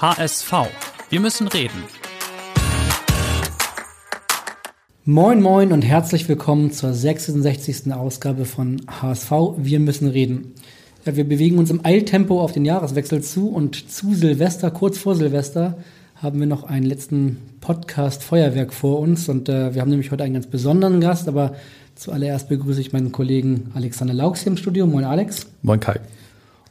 HSV. Wir müssen reden. Moin Moin und herzlich willkommen zur 66. Ausgabe von HSV. Wir müssen reden. Ja, wir bewegen uns im Eiltempo auf den Jahreswechsel zu und zu Silvester, kurz vor Silvester, haben wir noch einen letzten Podcast Feuerwerk vor uns und äh, wir haben nämlich heute einen ganz besonderen Gast, aber zuallererst begrüße ich meinen Kollegen Alexander Laux hier im Studio. Moin Alex. Moin Kai.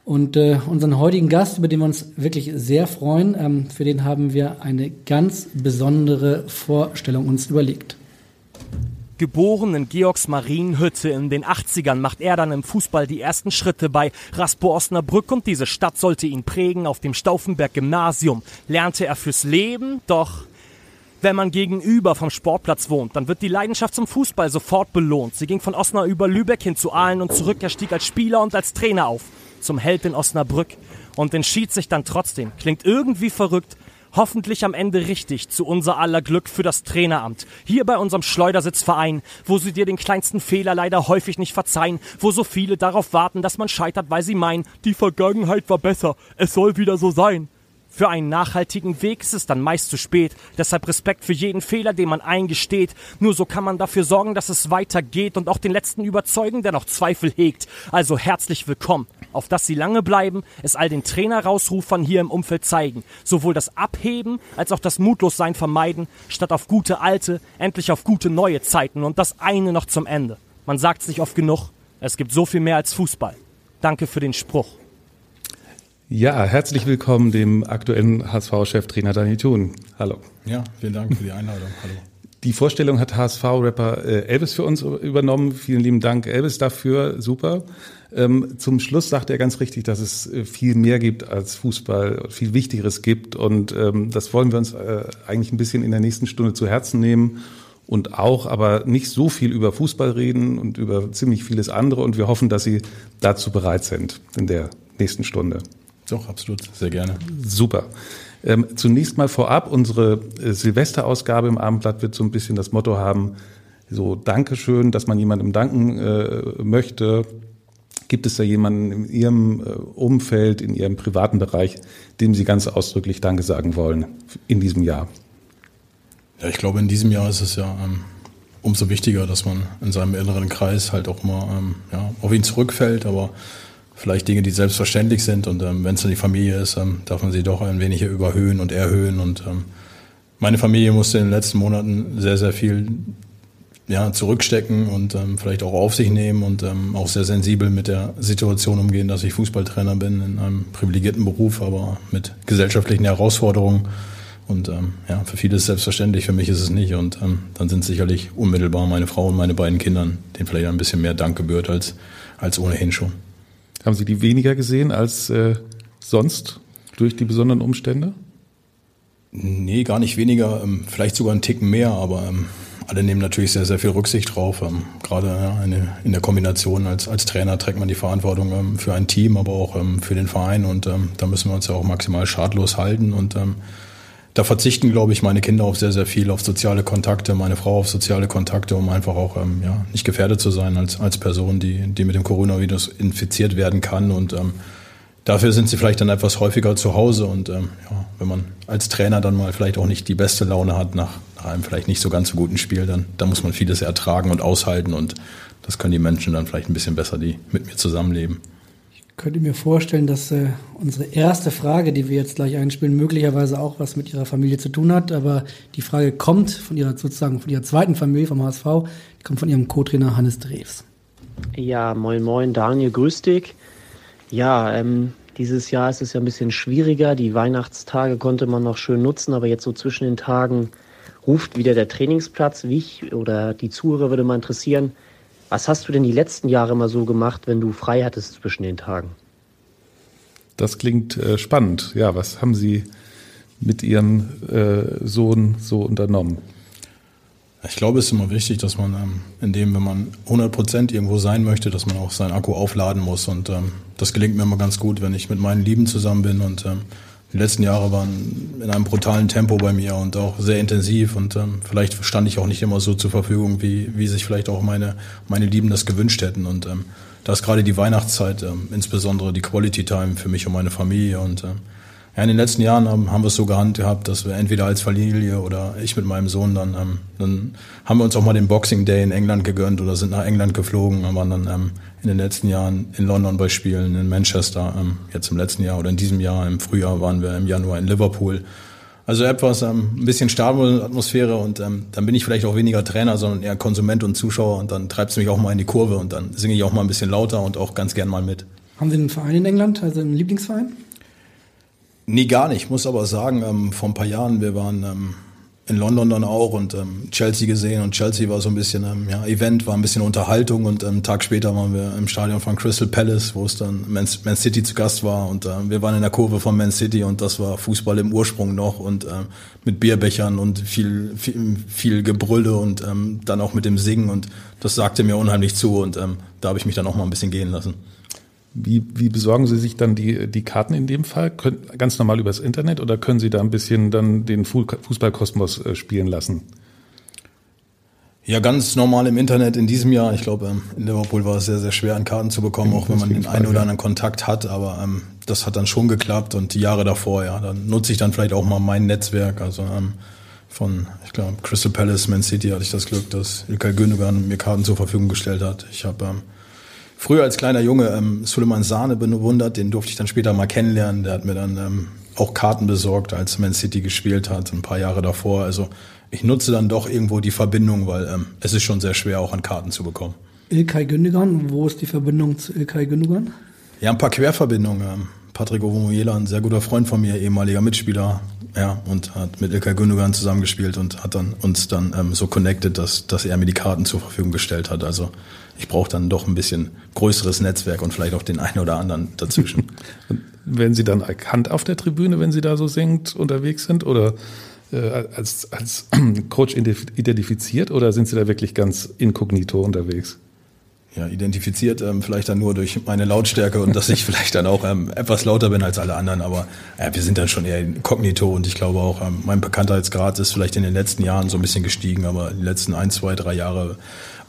Und äh, unseren heutigen Gast, über den wir uns wirklich sehr freuen, ähm, für den haben wir eine ganz besondere Vorstellung uns überlegt. Geboren in Georgs Marienhütte in den 80ern macht er dann im Fußball die ersten Schritte bei Raspo Osnabrück und diese Stadt sollte ihn prägen. Auf dem Stauffenberg Gymnasium lernte er fürs Leben, doch wenn man gegenüber vom Sportplatz wohnt, dann wird die Leidenschaft zum Fußball sofort belohnt. Sie ging von Osnabrück über Lübeck hin zu Aalen und zurück. Er stieg als Spieler und als Trainer auf zum Held in Osnabrück und entschied sich dann trotzdem, klingt irgendwie verrückt, hoffentlich am Ende richtig zu unser aller Glück für das Traineramt. Hier bei unserem Schleudersitzverein, wo sie dir den kleinsten Fehler leider häufig nicht verzeihen, wo so viele darauf warten, dass man scheitert, weil sie meinen, die Vergangenheit war besser, es soll wieder so sein. Für einen nachhaltigen Weg ist es dann meist zu spät. Deshalb Respekt für jeden Fehler, den man eingesteht. Nur so kann man dafür sorgen, dass es weitergeht und auch den letzten überzeugen, der noch Zweifel hegt. Also herzlich willkommen. Auf dass Sie lange bleiben, es all den Trainer-Rausrufern hier im Umfeld zeigen. Sowohl das Abheben als auch das Mutlossein vermeiden, statt auf gute alte, endlich auf gute neue Zeiten. Und das eine noch zum Ende. Man sagt sich oft genug, es gibt so viel mehr als Fußball. Danke für den Spruch. Ja, herzlich willkommen dem aktuellen HSV-Cheftrainer Dani Thun. Hallo. Ja, vielen Dank für die Einladung. Hallo. Die Vorstellung hat HSV-Rapper äh, Elvis für uns übernommen. Vielen lieben Dank, Elvis, dafür. Super. Ähm, zum Schluss sagt er ganz richtig, dass es äh, viel mehr gibt als Fußball, viel Wichtigeres gibt. Und ähm, das wollen wir uns äh, eigentlich ein bisschen in der nächsten Stunde zu Herzen nehmen und auch aber nicht so viel über Fußball reden und über ziemlich vieles andere. Und wir hoffen, dass Sie dazu bereit sind in der nächsten Stunde. Doch, absolut, sehr gerne. Super. Ähm, zunächst mal vorab, unsere äh, Silvesterausgabe im Abendblatt wird so ein bisschen das Motto haben, so Dankeschön, dass man jemandem danken äh, möchte. Gibt es da jemanden in Ihrem äh, Umfeld, in Ihrem privaten Bereich, dem Sie ganz ausdrücklich Danke sagen wollen in diesem Jahr? Ja, ich glaube, in diesem Jahr ist es ja ähm, umso wichtiger, dass man in seinem inneren Kreis halt auch mal ähm, ja, auf ihn zurückfällt, aber vielleicht Dinge, die selbstverständlich sind. Und ähm, wenn es dann die Familie ist, ähm, darf man sie doch ein wenig überhöhen und erhöhen. Und ähm, meine Familie musste in den letzten Monaten sehr, sehr viel ja, zurückstecken und ähm, vielleicht auch auf sich nehmen und ähm, auch sehr sensibel mit der Situation umgehen, dass ich Fußballtrainer bin in einem privilegierten Beruf, aber mit gesellschaftlichen Herausforderungen. Und ähm, ja, für viele ist es selbstverständlich, für mich ist es nicht. Und ähm, dann sind sicherlich unmittelbar meine Frau und meine beiden Kindern, denen vielleicht ein bisschen mehr Dank gebührt als, als ohnehin schon. Haben Sie die weniger gesehen als äh, sonst durch die besonderen Umstände? Nee, gar nicht weniger, ähm, vielleicht sogar einen Ticken mehr, aber ähm, alle nehmen natürlich sehr, sehr viel Rücksicht drauf. Ähm, gerade in der Kombination als, als Trainer trägt man die Verantwortung für ein Team, aber auch für den Verein und da müssen wir uns ja auch maximal schadlos halten und da verzichten, glaube ich, meine Kinder auf sehr, sehr viel, auf soziale Kontakte, meine Frau auf soziale Kontakte, um einfach auch ähm, ja, nicht gefährdet zu sein als, als Person, die, die mit dem Coronavirus infiziert werden kann. Und ähm, dafür sind sie vielleicht dann etwas häufiger zu Hause. Und ähm, ja, wenn man als Trainer dann mal vielleicht auch nicht die beste Laune hat nach, nach einem vielleicht nicht so ganz so guten Spiel, dann, dann muss man vieles ertragen und aushalten. Und das können die Menschen dann vielleicht ein bisschen besser, die mit mir zusammenleben könnte mir vorstellen, dass äh, unsere erste Frage, die wir jetzt gleich einspielen, möglicherweise auch was mit Ihrer Familie zu tun hat. Aber die Frage kommt von Ihrer sozusagen von Ihrer zweiten Familie, vom HSV, die kommt von Ihrem Co-Trainer Hannes Drews. Ja, moin moin, Daniel, grüß dich. Ja, ähm, dieses Jahr ist es ja ein bisschen schwieriger. Die Weihnachtstage konnte man noch schön nutzen, aber jetzt so zwischen den Tagen ruft wieder der Trainingsplatz. Wie ich oder die Zuhörer würde mal interessieren, was hast du denn die letzten Jahre mal so gemacht, wenn du frei hattest zwischen den Tagen? Das klingt äh, spannend. Ja, was haben Sie mit Ihrem äh, Sohn so unternommen? Ich glaube, es ist immer wichtig, dass man ähm, in dem, wenn man 100 Prozent irgendwo sein möchte, dass man auch seinen Akku aufladen muss. Und ähm, das gelingt mir immer ganz gut, wenn ich mit meinen Lieben zusammen bin. Und ähm, die letzten Jahre waren in einem brutalen Tempo bei mir und auch sehr intensiv. Und ähm, vielleicht stand ich auch nicht immer so zur Verfügung, wie, wie sich vielleicht auch meine, meine Lieben das gewünscht hätten. Und ähm, da ist gerade die Weihnachtszeit, ähm, insbesondere die Quality Time für mich und meine Familie. Und ähm, ja, in den letzten Jahren haben, haben wir es so gehandhabt, dass wir entweder als Familie oder ich mit meinem Sohn dann, ähm, dann haben wir uns auch mal den Boxing Day in England gegönnt oder sind nach England geflogen und waren dann ähm, in den letzten Jahren in London bei Spielen, in Manchester, ähm, jetzt im letzten Jahr oder in diesem Jahr, im Frühjahr waren wir im Januar in Liverpool. Also etwas, ähm, ein bisschen Stadionatmosphäre und ähm, dann bin ich vielleicht auch weniger Trainer, sondern eher Konsument und Zuschauer und dann treibt es mich auch mal in die Kurve und dann singe ich auch mal ein bisschen lauter und auch ganz gern mal mit. Haben Sie einen Verein in England, also einen Lieblingsverein? Nee, gar nicht. Ich muss aber sagen, ähm, vor ein paar Jahren, wir waren ähm, in London dann auch und ähm, Chelsea gesehen und Chelsea war so ein bisschen ähm, ja, Event, war ein bisschen Unterhaltung und ähm, einen Tag später waren wir im Stadion von Crystal Palace, wo es dann Man, Man City zu Gast war und äh, wir waren in der Kurve von Man City und das war Fußball im Ursprung noch und ähm, mit Bierbechern und viel, viel, viel Gebrülle und ähm, dann auch mit dem Singen und das sagte mir unheimlich zu und ähm, da habe ich mich dann auch mal ein bisschen gehen lassen. Wie, wie besorgen Sie sich dann die, die Karten in dem Fall? Können, ganz normal übers Internet oder können Sie da ein bisschen dann den Fußballkosmos äh, spielen lassen? Ja, ganz normal im Internet in diesem Jahr. Ich glaube, ähm, in Liverpool war es sehr, sehr schwer, an Karten zu bekommen, auch wenn man den einen oder anderen Kontakt hat. Aber ähm, das hat dann schon geklappt und die Jahre davor, ja, dann nutze ich dann vielleicht auch mal mein Netzwerk. Also ähm, von, ich glaube, Crystal Palace, Man City hatte ich das Glück, dass Ilkay Gündogan mir Karten zur Verfügung gestellt hat. Ich habe ähm, früher als kleiner Junge ähm, Suleiman Sahne bewundert, den durfte ich dann später mal kennenlernen. Der hat mir dann ähm, auch Karten besorgt, als Man City gespielt hat, ein paar Jahre davor. Also ich nutze dann doch irgendwo die Verbindung, weil ähm, es ist schon sehr schwer, auch an Karten zu bekommen. Ilkay Gündogan, wo ist die Verbindung zu Ilkay Gündogan? Ja, ein paar Querverbindungen. Patrick Ovomoyela, ein sehr guter Freund von mir, ehemaliger Mitspieler, ja, und hat mit Ilkay Gündogan zusammengespielt und hat dann uns dann ähm, so connected, dass, dass er mir die Karten zur Verfügung gestellt hat. Also ich brauche dann doch ein bisschen größeres Netzwerk und vielleicht auch den einen oder anderen dazwischen. werden Sie dann erkannt auf der Tribüne, wenn Sie da so singt unterwegs sind oder äh, als, als Coach identifiziert oder sind Sie da wirklich ganz inkognito unterwegs? Ja, identifiziert, ähm, vielleicht dann nur durch meine Lautstärke und dass ich vielleicht dann auch ähm, etwas lauter bin als alle anderen, aber äh, wir sind dann schon eher inkognito und ich glaube auch, ähm, mein Bekanntheitsgrad ist vielleicht in den letzten Jahren so ein bisschen gestiegen, aber die letzten ein, zwei, drei Jahre,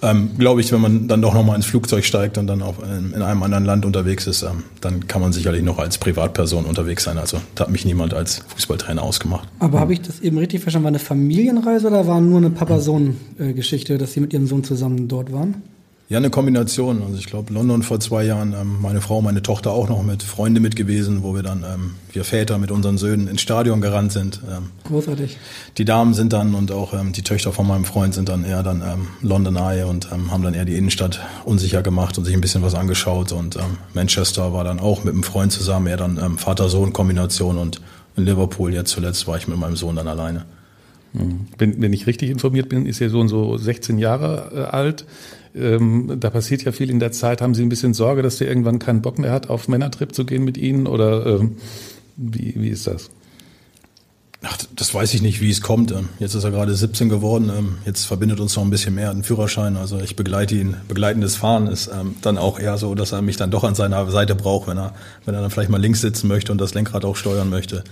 ähm, glaube ich, wenn man dann doch nochmal ins Flugzeug steigt und dann auch in, in einem anderen Land unterwegs ist, ähm, dann kann man sicherlich noch als Privatperson unterwegs sein. Also da hat mich niemand als Fußballtrainer ausgemacht. Aber habe ich das eben richtig verstanden? War eine Familienreise oder war nur eine Papa-Sohn-Geschichte, dass Sie mit Ihrem Sohn zusammen dort waren? Ja, eine Kombination. Also ich glaube, London vor zwei Jahren, ähm, meine Frau, meine Tochter auch noch mit Freunde mit gewesen, wo wir dann, ähm, wir Väter mit unseren Söhnen ins Stadion gerannt sind. Ähm, Großartig. Die Damen sind dann und auch ähm, die Töchter von meinem Freund sind dann eher dann ähm, London Eye und ähm, haben dann eher die Innenstadt unsicher gemacht und sich ein bisschen was angeschaut. Und ähm, Manchester war dann auch mit einem Freund zusammen, eher dann ähm, Vater-Sohn-Kombination und in Liverpool jetzt zuletzt war ich mit meinem Sohn dann alleine. Hm. Wenn, wenn ich richtig informiert bin, ist Ihr Sohn so 16 Jahre äh, alt. Ähm, da passiert ja viel in der Zeit. Haben Sie ein bisschen Sorge, dass der irgendwann keinen Bock mehr hat, auf Männertrip zu gehen mit Ihnen? Oder ähm, wie, wie ist das? Ach, das weiß ich nicht, wie es kommt. Ähm, jetzt ist er gerade 17 geworden. Ähm, jetzt verbindet uns noch ein bisschen mehr ein Führerschein. Also ich begleite ihn. Begleitendes Fahren ist ähm, dann auch eher so, dass er mich dann doch an seiner Seite braucht, wenn er, wenn er dann vielleicht mal links sitzen möchte und das Lenkrad auch steuern möchte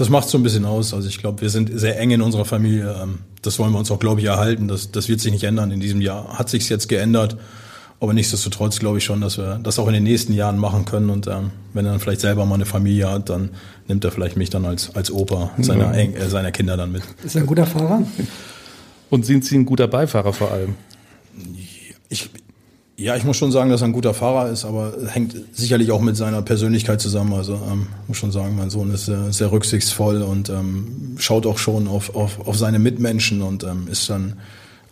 das macht so ein bisschen aus. Also ich glaube, wir sind sehr eng in unserer Familie. Ähm, das wollen wir uns auch, glaube ich, erhalten. Das, das wird sich nicht ändern. In diesem Jahr hat sich's jetzt geändert. Aber nichtsdestotrotz glaube ich schon, dass wir das auch in den nächsten Jahren machen können. Und ähm, wenn er dann vielleicht selber mal eine Familie hat, dann nimmt er vielleicht mich dann als, als Opa seiner, äh, seiner Kinder dann mit. Ist er ein guter Fahrer? Und sind Sie ein guter Beifahrer vor allem? Ich, ja, ich muss schon sagen, dass er ein guter Fahrer ist, aber hängt sicherlich auch mit seiner Persönlichkeit zusammen. Also ähm, muss schon sagen, mein Sohn ist äh, sehr rücksichtsvoll und ähm, schaut auch schon auf, auf, auf seine Mitmenschen und ähm, ist dann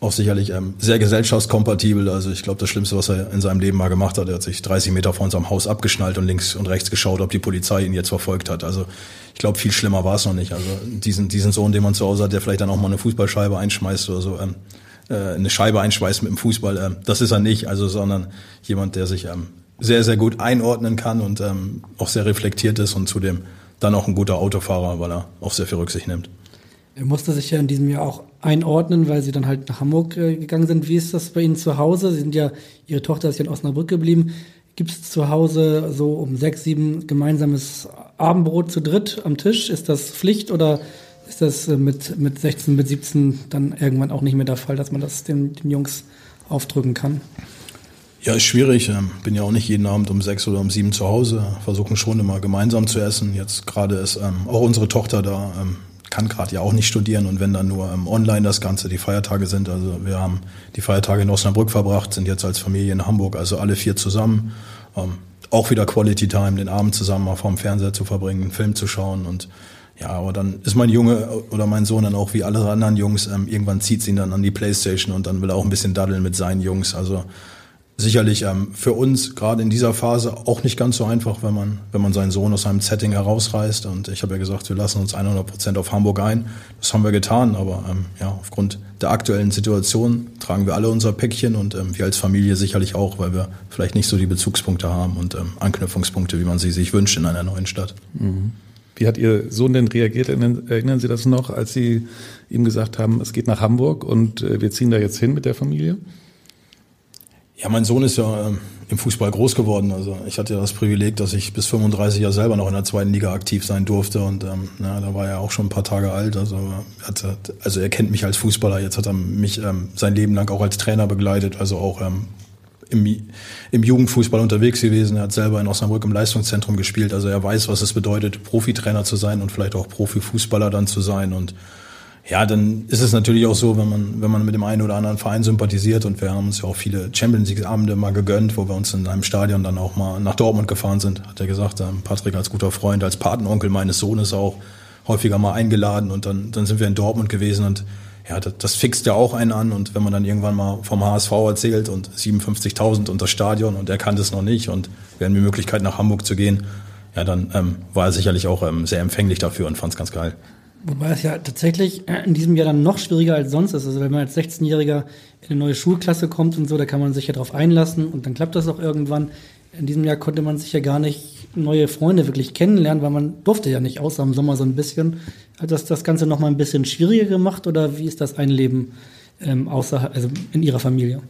auch sicherlich ähm, sehr gesellschaftskompatibel. Also ich glaube, das Schlimmste, was er in seinem Leben mal gemacht hat, er hat sich 30 Meter vor unserem Haus abgeschnallt und links und rechts geschaut, ob die Polizei ihn jetzt verfolgt hat. Also ich glaube, viel schlimmer war es noch nicht. Also diesen, diesen Sohn, den man zu Hause hat, der vielleicht dann auch mal eine Fußballscheibe einschmeißt oder so, ähm, äh, eine Scheibe einschweißt mit dem Fußball. Äh, das ist er nicht, also sondern jemand, der sich ähm, sehr, sehr gut einordnen kann und ähm, auch sehr reflektiert ist und zudem dann auch ein guter Autofahrer, weil er auch sehr viel Rücksicht nimmt. Er musste sich ja in diesem Jahr auch einordnen, weil Sie dann halt nach Hamburg äh, gegangen sind. Wie ist das bei Ihnen zu Hause? Sie sind ja, Ihre Tochter ist ja in Osnabrück geblieben. Gibt es zu Hause so um sechs, sieben gemeinsames Abendbrot zu dritt am Tisch? Ist das Pflicht oder ist das äh, mit, mit 16, mit 17 dann irgendwann auch nicht mehr der Fall, dass man das den, den Jungs aufdrücken kann? Ja, ist schwierig. Ähm, bin ja auch nicht jeden Abend um sechs oder um sieben zu Hause. Versuchen schon immer gemeinsam zu essen. Jetzt gerade ist ähm, auch unsere Tochter da, ähm, kann gerade ja auch nicht studieren und wenn dann nur ähm, online das Ganze, die Feiertage sind. Also wir haben die Feiertage in Osnabrück verbracht, sind jetzt als Familie in Hamburg, also alle vier zusammen. Ähm, auch wieder Quality Time, den Abend zusammen mal vorm Fernseher zu verbringen, einen Film zu schauen und ja, aber dann ist mein Junge oder mein Sohn dann auch wie alle anderen Jungs, ähm, irgendwann zieht ihn dann an die Playstation und dann will er auch ein bisschen daddeln mit seinen Jungs. Also sicherlich ähm, für uns gerade in dieser Phase auch nicht ganz so einfach, wenn man, wenn man seinen Sohn aus seinem Setting herausreißt. Und ich habe ja gesagt, wir lassen uns 100 Prozent auf Hamburg ein. Das haben wir getan, aber ähm, ja, aufgrund der aktuellen Situation tragen wir alle unser Päckchen und ähm, wir als Familie sicherlich auch, weil wir vielleicht nicht so die Bezugspunkte haben und ähm, Anknüpfungspunkte, wie man sie sich wünscht in einer neuen Stadt. Mhm. Wie hat Ihr Sohn denn reagiert? Erinnern Sie das noch, als Sie ihm gesagt haben, es geht nach Hamburg und äh, wir ziehen da jetzt hin mit der Familie? Ja, mein Sohn ist ja ähm, im Fußball groß geworden. Also ich hatte ja das Privileg, dass ich bis 35 ja selber noch in der zweiten Liga aktiv sein durfte und ähm, na, da war er auch schon ein paar Tage alt. Also er, hat, also er kennt mich als Fußballer. Jetzt hat er mich ähm, sein Leben lang auch als Trainer begleitet, also auch ähm, im, im Jugendfußball unterwegs gewesen. Er hat selber in Osnabrück im Leistungszentrum gespielt. Also er weiß, was es bedeutet, Profitrainer zu sein und vielleicht auch Profifußballer dann zu sein. Und ja, dann ist es natürlich auch so, wenn man, wenn man mit dem einen oder anderen Verein sympathisiert und wir haben uns ja auch viele Champions League Abende mal gegönnt, wo wir uns in einem Stadion dann auch mal nach Dortmund gefahren sind, hat er gesagt, ähm, Patrick als guter Freund, als Patenonkel meines Sohnes auch häufiger mal eingeladen und dann, dann sind wir in Dortmund gewesen und ja, das, das fixt ja auch einen an und wenn man dann irgendwann mal vom HSV erzählt und 57.000 und das Stadion und er kannte es noch nicht und wir haben die Möglichkeit nach Hamburg zu gehen, ja, dann ähm, war er sicherlich auch ähm, sehr empfänglich dafür und fand es ganz geil. Wobei es ja tatsächlich in diesem Jahr dann noch schwieriger als sonst ist. Also wenn man als 16-Jähriger in eine neue Schulklasse kommt und so, da kann man sich ja drauf einlassen und dann klappt das auch irgendwann. In diesem Jahr konnte man sich ja gar nicht neue Freunde wirklich kennenlernen, weil man durfte ja nicht, außer im Sommer so ein bisschen. Hat das das Ganze noch mal ein bisschen schwieriger gemacht oder wie ist das Einleben ähm, außer, also in Ihrer Familie?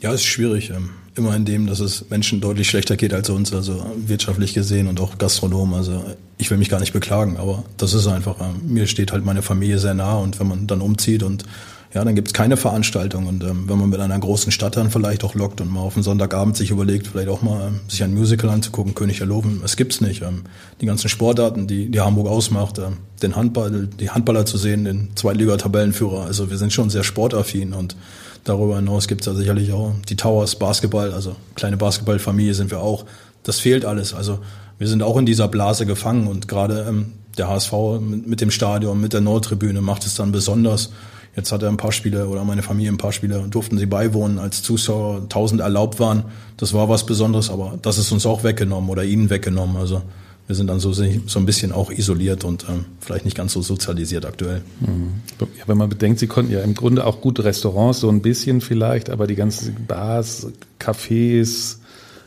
Ja, es ist schwierig. Ähm, immer in dem, dass es Menschen deutlich schlechter geht als uns, also wirtschaftlich gesehen und auch Gastronom. Also ich will mich gar nicht beklagen, aber das ist einfach, ähm, mir steht halt meine Familie sehr nah und wenn man dann umzieht und ja, dann gibt's keine Veranstaltung. Und ähm, wenn man mit einer großen Stadt dann vielleicht auch lockt und mal auf einen Sonntagabend sich überlegt, vielleicht auch mal ähm, sich ein Musical anzugucken, König der Löwen, es gibt's nicht. Ähm, die ganzen Sportarten, die, die Hamburg ausmacht, ähm, den Handball, die Handballer zu sehen, den Zweitliga-Tabellenführer. Also wir sind schon sehr sportaffin und darüber hinaus gibt's da sicherlich auch die Towers, Basketball, also kleine Basketballfamilie sind wir auch. Das fehlt alles. Also wir sind auch in dieser Blase gefangen und gerade ähm, der HSV mit, mit dem Stadion, mit der Nordtribüne macht es dann besonders. Jetzt hat er ein paar Spiele oder meine Familie ein paar Spiele, durften sie beiwohnen, als Zuschauer 1000 erlaubt waren. Das war was Besonderes, aber das ist uns auch weggenommen oder ihnen weggenommen. Also wir sind dann so, so ein bisschen auch isoliert und ähm, vielleicht nicht ganz so sozialisiert aktuell. Mhm. Ja, wenn man bedenkt, Sie konnten ja im Grunde auch gute Restaurants, so ein bisschen vielleicht, aber die ganzen Bars, Cafés,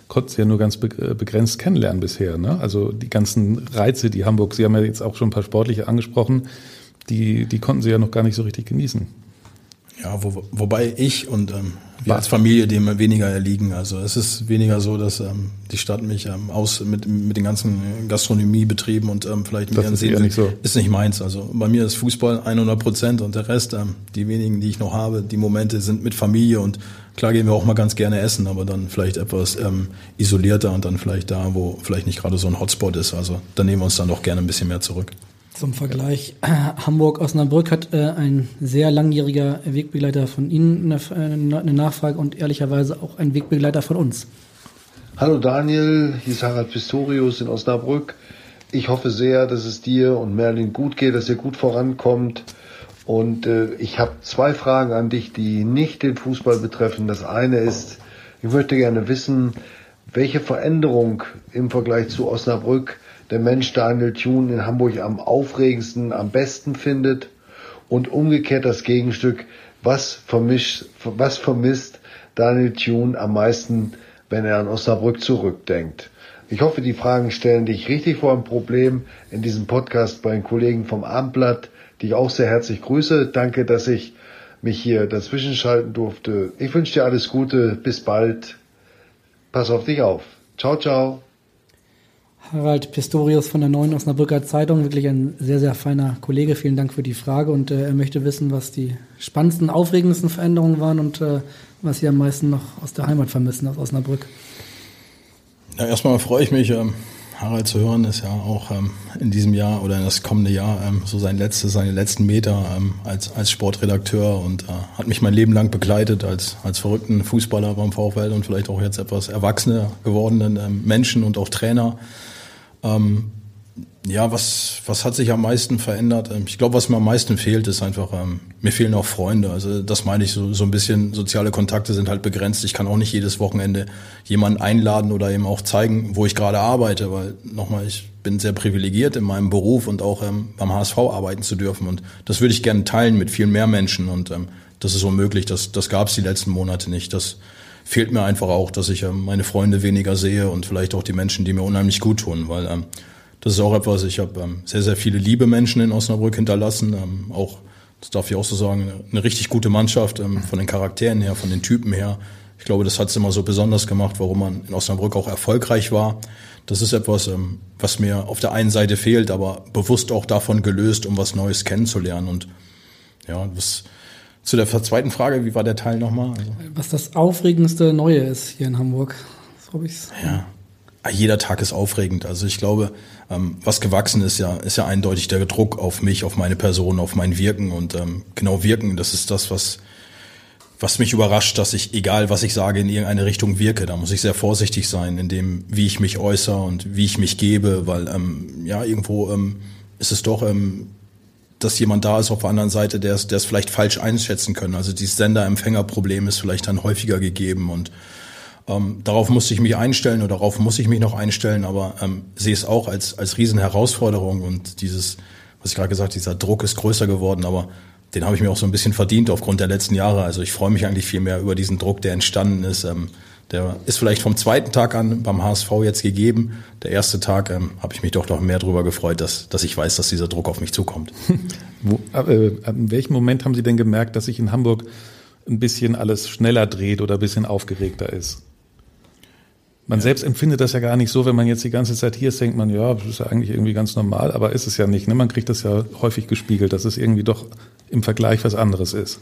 konnten Sie ja nur ganz begrenzt kennenlernen bisher. Ne? Also die ganzen Reize, die Hamburg, Sie haben ja jetzt auch schon ein paar sportliche angesprochen, die, die konnten sie ja noch gar nicht so richtig genießen. Ja, wo, wobei ich und ähm, wir als Familie dem weniger erliegen. Also es ist weniger so, dass ähm, die Stadt mich ähm, aus mit, mit den ganzen Gastronomiebetrieben und ähm, vielleicht mehr das ist, nicht so. ist nicht meins. Also bei mir ist Fußball 100 Prozent und der Rest, ähm, die wenigen, die ich noch habe, die Momente sind mit Familie und klar gehen wir auch mal ganz gerne essen, aber dann vielleicht etwas ähm, isolierter und dann vielleicht da, wo vielleicht nicht gerade so ein Hotspot ist. Also da nehmen wir uns dann doch gerne ein bisschen mehr zurück. Zum Vergleich, Hamburg-Osnabrück hat äh, ein sehr langjähriger Wegbegleiter von Ihnen eine, äh, eine, Nachfrage und ehrlicherweise auch ein Wegbegleiter von uns. Hallo Daniel, hier ist Harald Pistorius in Osnabrück. Ich hoffe sehr, dass es dir und Merlin gut geht, dass ihr gut vorankommt. Und äh, ich habe zwei Fragen an dich, die nicht den Fußball betreffen. Das eine ist, ich möchte gerne wissen, welche Veränderung im Vergleich zu Osnabrück der Mensch Daniel Thune in Hamburg am aufregendsten, am besten findet und umgekehrt das Gegenstück, was vermischt, was vermisst Daniel Thune am meisten, wenn er an Osnabrück zurückdenkt. Ich hoffe, die Fragen stellen dich richtig vor ein Problem in diesem Podcast bei den Kollegen vom Abendblatt, die ich auch sehr herzlich grüße. Danke, dass ich mich hier dazwischen schalten durfte. Ich wünsche dir alles Gute. Bis bald. Pass auf dich auf. Ciao, ciao. Harald Pistorius von der Neuen Osnabrücker Zeitung, wirklich ein sehr, sehr feiner Kollege. Vielen Dank für die Frage und äh, er möchte wissen, was die spannendsten, aufregendsten Veränderungen waren und äh, was Sie am meisten noch aus der Heimat vermissen, aus Osnabrück. Ja, erstmal freue ich mich, ähm, Harald zu hören, ist ja auch ähm, in diesem Jahr oder in das kommende Jahr ähm, so sein letztes, seine letzten Meter ähm, als, als Sportredakteur und äh, hat mich mein Leben lang begleitet als, als verrückten Fußballer beim VfL und vielleicht auch jetzt etwas erwachsener gewordenen ähm, Menschen und auch Trainer. Ähm, ja, was, was hat sich am meisten verändert? Ähm, ich glaube, was mir am meisten fehlt, ist einfach, ähm, mir fehlen auch Freunde. Also das meine ich so, so ein bisschen, soziale Kontakte sind halt begrenzt. Ich kann auch nicht jedes Wochenende jemanden einladen oder eben auch zeigen, wo ich gerade arbeite, weil nochmal, ich bin sehr privilegiert in meinem Beruf und auch ähm, beim HSV arbeiten zu dürfen. Und das würde ich gerne teilen mit viel mehr Menschen. Und ähm, das ist unmöglich, das, das gab es die letzten Monate nicht. Das fehlt mir einfach auch, dass ich ähm, meine Freunde weniger sehe und vielleicht auch die Menschen, die mir unheimlich gut tun, weil ähm, das ist auch etwas, ich habe ähm, sehr, sehr viele liebe Menschen in Osnabrück hinterlassen. Ähm, auch, das darf ich auch so sagen, eine richtig gute Mannschaft ähm, von den Charakteren her, von den Typen her. Ich glaube, das hat es immer so besonders gemacht, warum man in Osnabrück auch erfolgreich war. Das ist etwas, ähm, was mir auf der einen Seite fehlt, aber bewusst auch davon gelöst, um was Neues kennenzulernen. Und ja, was zu der zweiten Frage, wie war der Teil nochmal? Also, was das aufregendste Neue ist hier in Hamburg. So habe ich's. Ja, Ah, jeder Tag ist aufregend. Also ich glaube, ähm, was gewachsen ist ja, ist ja eindeutig der Druck auf mich, auf meine Person, auf mein Wirken und ähm, genau Wirken, das ist das, was was mich überrascht, dass ich, egal was ich sage, in irgendeine Richtung wirke. Da muss ich sehr vorsichtig sein, in dem, wie ich mich äußere und wie ich mich gebe, weil ähm, ja irgendwo ähm, ist es doch, ähm, dass jemand da ist auf der anderen Seite, der es, der es vielleicht falsch einschätzen können. Also dieses Sender-Empfänger-Problem ist vielleicht dann häufiger gegeben und ähm, darauf musste ich mich einstellen oder darauf muss ich mich noch einstellen, aber ähm, sehe es auch als, als Riesenherausforderung und dieses, was ich gerade gesagt, dieser Druck ist größer geworden, aber den habe ich mir auch so ein bisschen verdient aufgrund der letzten Jahre. Also ich freue mich eigentlich viel mehr über diesen Druck, der entstanden ist. Ähm, der ist vielleicht vom zweiten Tag an beim HSV jetzt gegeben. Der erste Tag ähm, habe ich mich doch noch mehr darüber gefreut, dass, dass ich weiß, dass dieser Druck auf mich zukommt. Wo, äh, in welchem Moment haben Sie denn gemerkt, dass sich in Hamburg ein bisschen alles schneller dreht oder ein bisschen aufgeregter ist? Man ja. selbst empfindet das ja gar nicht so, wenn man jetzt die ganze Zeit hier ist, denkt man, ja, das ist ja eigentlich irgendwie ganz normal, aber ist es ja nicht. Ne? Man kriegt das ja häufig gespiegelt, dass es irgendwie doch im Vergleich was anderes ist.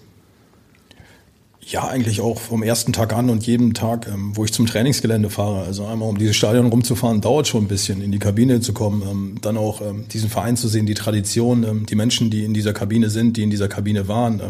Ja, eigentlich auch vom ersten Tag an und jeden Tag, ähm, wo ich zum Trainingsgelände fahre. Also einmal um dieses Stadion rumzufahren, dauert schon ein bisschen, in die Kabine zu kommen. Ähm, dann auch ähm, diesen Verein zu sehen, die Tradition, ähm, die Menschen, die in dieser Kabine sind, die in dieser Kabine waren.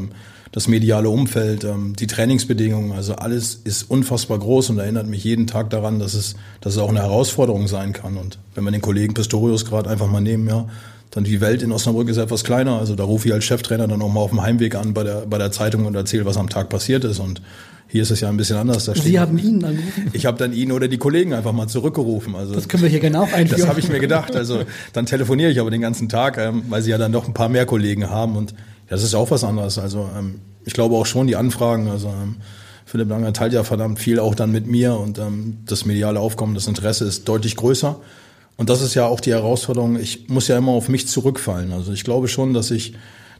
Das mediale Umfeld, ähm, die Trainingsbedingungen, also alles ist unfassbar groß und erinnert mich jeden Tag daran, dass es, dass es auch eine Herausforderung sein kann. Und wenn wir den Kollegen Pistorius gerade einfach mal nehmen, ja, dann die Welt in Osnabrück ist etwas kleiner. Also da rufe ich als Cheftrainer dann auch mal auf dem Heimweg an bei der, bei der Zeitung und erzähle, was am Tag passiert ist. Und hier ist es ja ein bisschen anders. Da Sie haben ihn angerufen? Ich habe dann ihn oder die Kollegen einfach mal zurückgerufen. Also das können wir hier genau einführen. Das habe ich mir gedacht. Also dann telefoniere ich aber den ganzen Tag, ähm, weil sie ja dann doch ein paar mehr Kollegen haben. Und das ist auch was anderes. Also ähm, ich glaube auch schon die Anfragen. Also ähm, Philipp Langer teilt ja verdammt viel auch dann mit mir und ähm, das mediale Aufkommen, das Interesse ist deutlich größer. Und das ist ja auch die Herausforderung. Ich muss ja immer auf mich zurückfallen. Also ich glaube schon, dass ich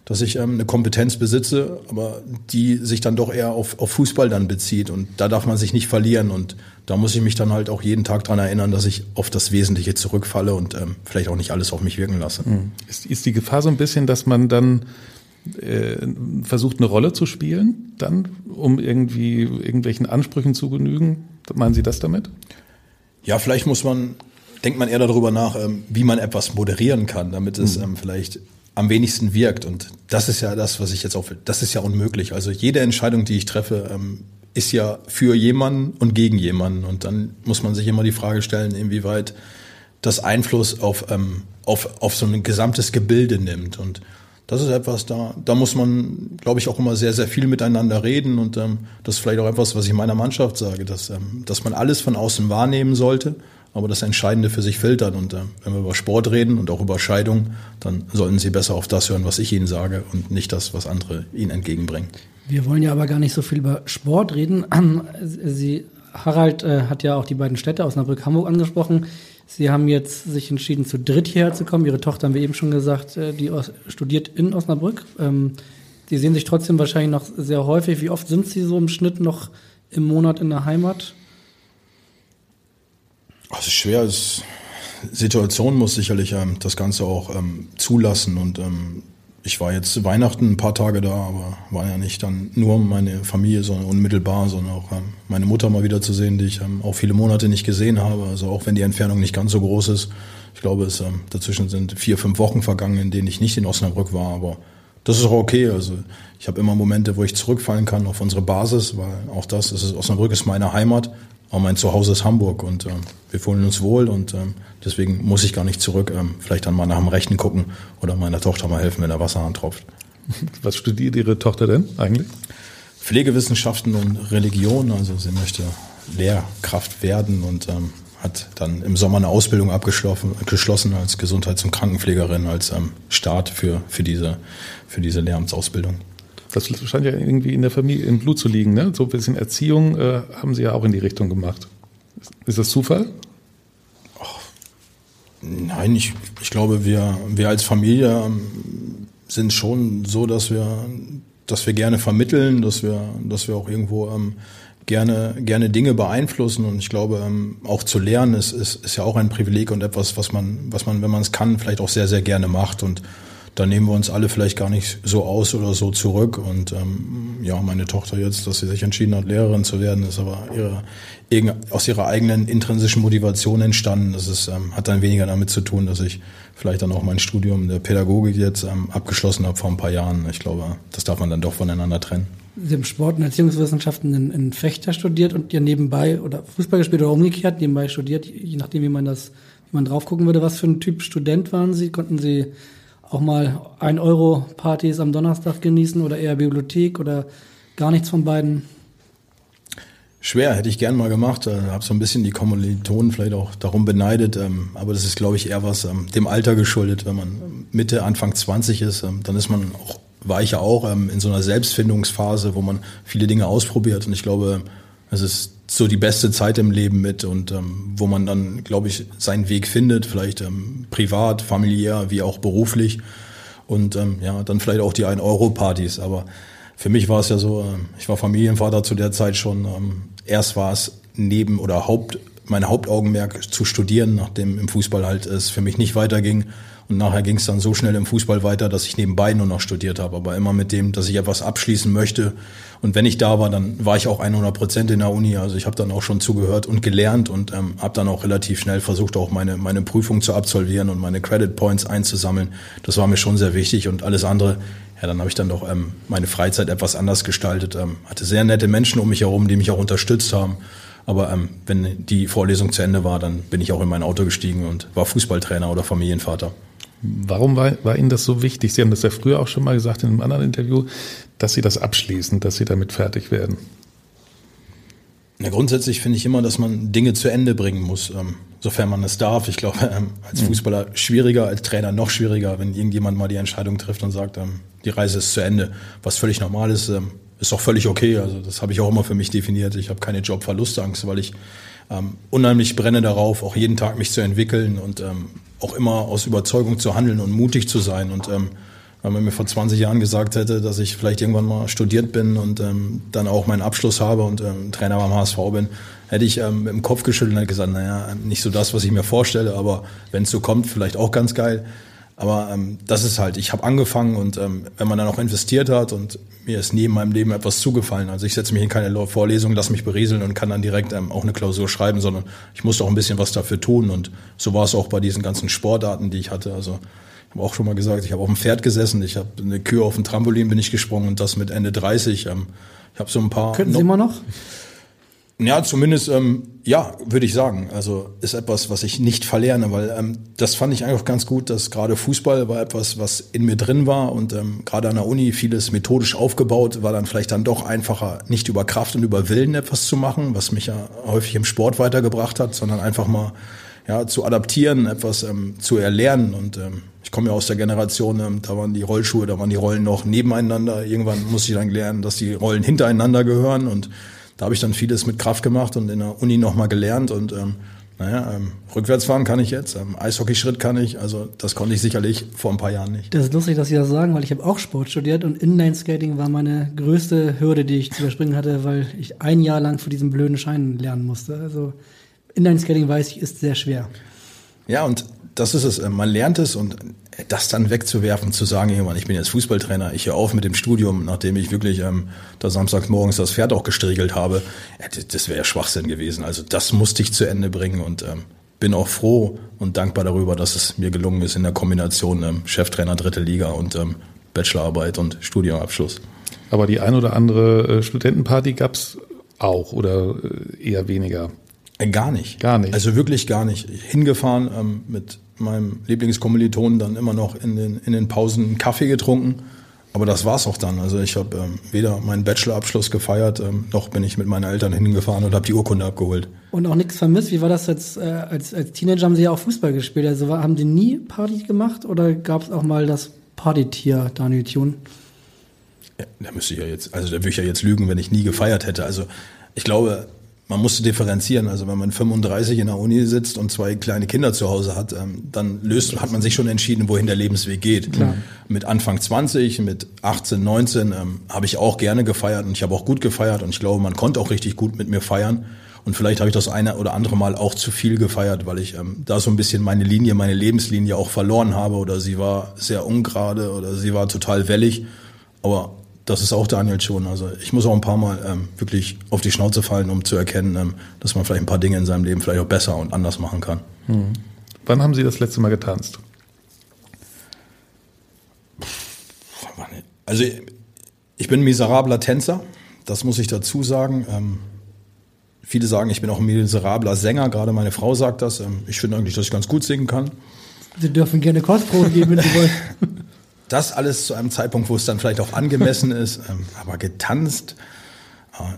dass ich ähm, eine Kompetenz besitze, aber die sich dann doch eher auf, auf Fußball dann bezieht. Und da darf man sich nicht verlieren. Und da muss ich mich dann halt auch jeden Tag dran erinnern, dass ich auf das Wesentliche zurückfalle und ähm, vielleicht auch nicht alles auf mich wirken lasse. Hm. Ist, ist die Gefahr so ein bisschen, dass man dann versucht, eine Rolle zu spielen, dann, um irgendwie irgendwelchen Ansprüchen zu genügen? Meinen Sie das damit? Ja, vielleicht muss man, denkt man eher darüber nach, ähm, wie man etwas moderieren kann, damit es mhm. ähm, vielleicht am wenigsten wirkt. Und das ist ja das, was ich jetzt auch, das ist ja unmöglich. Also jede Entscheidung, die ich treffe, ähm, ist ja für jemanden und gegen jemanden. Und dann muss man sich immer die Frage stellen, inwieweit das Einfluss auf, auf, auf so ein gesamtes Gebilde nimmt. Und das ist etwas, da, da muss man, glaube ich, auch immer sehr, sehr viel miteinander reden. Und ähm, das ist vielleicht auch etwas, was ich meiner Mannschaft sage, dass, ähm, dass man alles von außen wahrnehmen sollte, aber das Entscheidende für sich filtern. Und äh, wenn wir über Sport reden und auch über Scheidung, dann sollten Sie besser auf das hören, was ich Ihnen sage und nicht das, was andere Ihnen entgegenbringen. Wir wollen ja aber gar nicht so viel über Sport reden. Sie, Harald äh, hat ja auch die beiden Städte Osnabrück, Hamburg angesprochen. Sie haben jetzt sich entschieden, zu dritt hierher zu kommen. Ihre Tochter haben wir eben schon gesagt, äh, die studiert in Osnabrück. Ähm, Sie sehen sich trotzdem wahrscheinlich noch sehr häufig. Wie oft sind Sie so im Schnitt noch im Monat in der Heimat? Also schwer ist, Situation muss sicherlich ähm, das Ganze auch ähm, zulassen und ähm, ich war jetzt Weihnachten ein paar Tage da, aber war ja nicht dann nur meine Familie, sondern unmittelbar, sondern auch ähm, meine Mutter mal wieder zu sehen, die ich ähm, auch viele Monate nicht gesehen habe. Also auch wenn die Entfernung nicht ganz so groß ist. Ich glaube, es ähm, dazwischen sind vier, fünf Wochen vergangen, in denen ich nicht in Osnabrück war, aber das ist auch okay. Also ich habe immer Momente, wo ich zurückfallen kann auf unsere Basis, weil auch das, das ist, Osnabrück ist meine Heimat, aber mein Zuhause ist Hamburg und ähm, wir fühlen uns wohl und ähm, deswegen muss ich gar nicht zurück. Ähm, vielleicht dann mal nach dem Rechten gucken oder meiner Tochter mal helfen, wenn der Wasserhahn tropft. Was studiert Ihre Tochter denn eigentlich? Pflegewissenschaften und Religion. Also sie möchte Lehrkraft werden und ähm, hat dann im Sommer eine Ausbildung abgeschlossen geschlossen als Gesundheits- und Krankenpflegerin als ähm, Start für, für, diese, für diese Lehramtsausbildung. Das scheint ja irgendwie in der Familie im Blut zu liegen, ne? So ein bisschen Erziehung äh, haben Sie ja auch in die Richtung gemacht. Ist das Zufall? Ach, nein, ich, ich glaube, wir, wir als Familie ähm, sind schon so, dass wir, dass wir gerne vermitteln, dass wir, dass wir auch irgendwo ähm, gerne, gerne Dinge beeinflussen. Und ich glaube, ähm, auch zu lernen ist, ist, ist ja auch ein Privileg und etwas, was man, was man, wenn man es kann, vielleicht auch sehr, sehr gerne macht. Und da nehmen wir uns alle vielleicht gar nicht so aus oder so zurück. Und ähm, ja, meine Tochter jetzt, dass sie sich entschieden hat, Lehrerin zu werden, ist aber ihre, aus ihrer eigenen intrinsischen Motivation entstanden. Das ist, ähm, hat dann weniger damit zu tun, dass ich vielleicht dann auch mein Studium der Pädagogik jetzt ähm, abgeschlossen habe vor ein paar Jahren. Ich glaube, das darf man dann doch voneinander trennen. Sie haben Sport und Erziehungswissenschaften in, in Fechter studiert und ja nebenbei oder Fußball gespielt oder umgekehrt nebenbei studiert, je nachdem, wie man das, wie man drauf gucken würde. Was für ein Typ Student waren Sie? Konnten Sie auch mal ein Euro Partys am Donnerstag genießen oder eher Bibliothek oder gar nichts von beiden? Schwer, hätte ich gern mal gemacht. Äh, habe so ein bisschen die Kommilitonen vielleicht auch darum beneidet. Ähm, aber das ist, glaube ich, eher was ähm, dem Alter geschuldet. Wenn man Mitte, Anfang 20 ist, ähm, dann ist man auch, war ich ja auch in so einer Selbstfindungsphase, wo man viele Dinge ausprobiert. Und ich glaube, es ist so die beste Zeit im Leben mit und ähm, wo man dann, glaube ich, seinen Weg findet, vielleicht ähm, privat, familiär, wie auch beruflich und ähm, ja, dann vielleicht auch die 1-Euro-Partys. Aber für mich war es ja so, äh, ich war Familienvater zu der Zeit schon. Ähm, erst war es neben oder Haupt, mein Hauptaugenmerk zu studieren, nachdem im Fußball halt es für mich nicht weiterging. Und nachher ging es dann so schnell im Fußball weiter, dass ich nebenbei nur noch studiert habe, aber immer mit dem, dass ich etwas abschließen möchte. Und wenn ich da war, dann war ich auch 100 Prozent in der Uni. Also ich habe dann auch schon zugehört und gelernt und ähm, habe dann auch relativ schnell versucht, auch meine, meine Prüfung zu absolvieren und meine Credit Points einzusammeln. Das war mir schon sehr wichtig und alles andere ja, dann habe ich dann doch ähm, meine Freizeit etwas anders gestaltet. Ähm, hatte sehr nette Menschen um mich herum, die mich auch unterstützt haben. Aber ähm, wenn die Vorlesung zu Ende war, dann bin ich auch in mein Auto gestiegen und war Fußballtrainer oder Familienvater. Warum war, war Ihnen das so wichtig? Sie haben das ja früher auch schon mal gesagt in einem anderen Interview, dass Sie das abschließen, dass Sie damit fertig werden. Ja, grundsätzlich finde ich immer, dass man Dinge zu Ende bringen muss, ähm, sofern man es darf. Ich glaube, ähm, als mhm. Fußballer schwieriger, als Trainer noch schwieriger, wenn irgendjemand mal die Entscheidung trifft und sagt, ähm, die Reise ist zu Ende. Was völlig normal ist, ähm, ist auch völlig okay. Also das habe ich auch immer für mich definiert. Ich habe keine Jobverlustangst, weil ich ähm, unheimlich brenne darauf, auch jeden Tag mich zu entwickeln und ähm, auch immer aus Überzeugung zu handeln und mutig zu sein. Und ähm, wenn man mir vor 20 Jahren gesagt hätte, dass ich vielleicht irgendwann mal studiert bin und ähm, dann auch meinen Abschluss habe und ähm, Trainer beim HSV bin, hätte ich ähm, im Kopf geschüttelt und gesagt, naja, nicht so das, was ich mir vorstelle, aber wenn es so kommt, vielleicht auch ganz geil. Aber ähm, das ist halt, ich habe angefangen und ähm, wenn man dann auch investiert hat und mir ist in meinem Leben etwas zugefallen. Also ich setze mich in keine Vorlesung, lass mich berieseln und kann dann direkt ähm, auch eine Klausur schreiben, sondern ich musste auch ein bisschen was dafür tun. Und so war es auch bei diesen ganzen Sportarten, die ich hatte. Also ich habe auch schon mal gesagt, ich habe auf dem Pferd gesessen, ich habe eine Kühe auf dem Trampolin bin ich gesprungen und das mit Ende 30. Ähm, ich habe so ein paar. Könnten Sie immer noch? Ja, zumindest, ähm, ja, würde ich sagen. Also ist etwas, was ich nicht verlerne, weil ähm, das fand ich einfach ganz gut, dass gerade Fußball war etwas, was in mir drin war und ähm, gerade an der Uni vieles methodisch aufgebaut, war dann vielleicht dann doch einfacher, nicht über Kraft und über Willen etwas zu machen, was mich ja häufig im Sport weitergebracht hat, sondern einfach mal ja, zu adaptieren, etwas ähm, zu erlernen. Und ähm, ich komme ja aus der Generation, ähm, da waren die Rollschuhe, da waren die Rollen noch nebeneinander. Irgendwann musste ich dann lernen, dass die Rollen hintereinander gehören und da habe ich dann vieles mit Kraft gemacht und in der Uni nochmal gelernt und ähm, naja, ähm, rückwärts fahren kann ich jetzt, ähm, Eishockeyschritt kann ich, also das konnte ich sicherlich vor ein paar Jahren nicht. Das ist lustig, dass Sie das sagen, weil ich habe auch Sport studiert und Inline-Skating war meine größte Hürde, die ich zu überspringen hatte, weil ich ein Jahr lang für diesen blöden Schein lernen musste. Also Inline-Skating, weiß ich, ist sehr schwer. Ja, und das ist es. Äh, man lernt es und das dann wegzuwerfen, zu sagen, irgendwann, ich bin jetzt Fußballtrainer, ich höre auf mit dem Studium, nachdem ich wirklich ähm, da samstags morgens das Pferd auch gestriegelt habe, ja, das wäre ja Schwachsinn gewesen. Also das musste ich zu Ende bringen und ähm, bin auch froh und dankbar darüber, dass es mir gelungen ist in der Kombination ähm, Cheftrainer dritte Liga und ähm, Bachelorarbeit und Studiumabschluss. Aber die ein oder andere äh, Studentenparty gab's auch oder äh, eher weniger? Äh, gar nicht. Gar nicht. Also wirklich gar nicht. Hingefahren ähm, mit meinem Lieblingskommilitonen dann immer noch in den, in den Pausen einen Kaffee getrunken. Aber das war's auch dann. Also ich habe ähm, weder meinen Bachelorabschluss gefeiert, ähm, noch bin ich mit meinen Eltern hingefahren und habe die Urkunde abgeholt. Und auch nichts vermisst. Wie war das jetzt? Äh, als, als Teenager haben Sie ja auch Fußball gespielt. Also war, haben die nie Party gemacht oder gab es auch mal das Partytier, Daniel Thun? Ja, da müsste ich ja jetzt, also da würde ich ja jetzt lügen, wenn ich nie gefeiert hätte. Also ich glaube, man musste differenzieren. Also wenn man 35 in der Uni sitzt und zwei kleine Kinder zu Hause hat, ähm, dann löst, hat man sich schon entschieden, wohin der Lebensweg geht. Klar. Mit Anfang 20, mit 18, 19 ähm, habe ich auch gerne gefeiert und ich habe auch gut gefeiert und ich glaube, man konnte auch richtig gut mit mir feiern. Und vielleicht habe ich das eine oder andere Mal auch zu viel gefeiert, weil ich ähm, da so ein bisschen meine Linie, meine Lebenslinie auch verloren habe oder sie war sehr ungerade oder sie war total wellig. Aber das ist auch Daniel schon. Also ich muss auch ein paar Mal ähm, wirklich auf die Schnauze fallen, um zu erkennen, ähm, dass man vielleicht ein paar Dinge in seinem Leben vielleicht auch besser und anders machen kann. Hm. Wann haben Sie das letzte Mal getanzt? Also ich bin ein miserabler Tänzer, das muss ich dazu sagen. Ähm, viele sagen, ich bin auch ein miserabler Sänger, gerade meine Frau sagt das. Ähm, ich finde eigentlich, dass ich ganz gut singen kann. Sie dürfen gerne Kostprobe geben, wenn Sie wollen. Das alles zu einem Zeitpunkt, wo es dann vielleicht auch angemessen ist. Ähm, aber getanzt,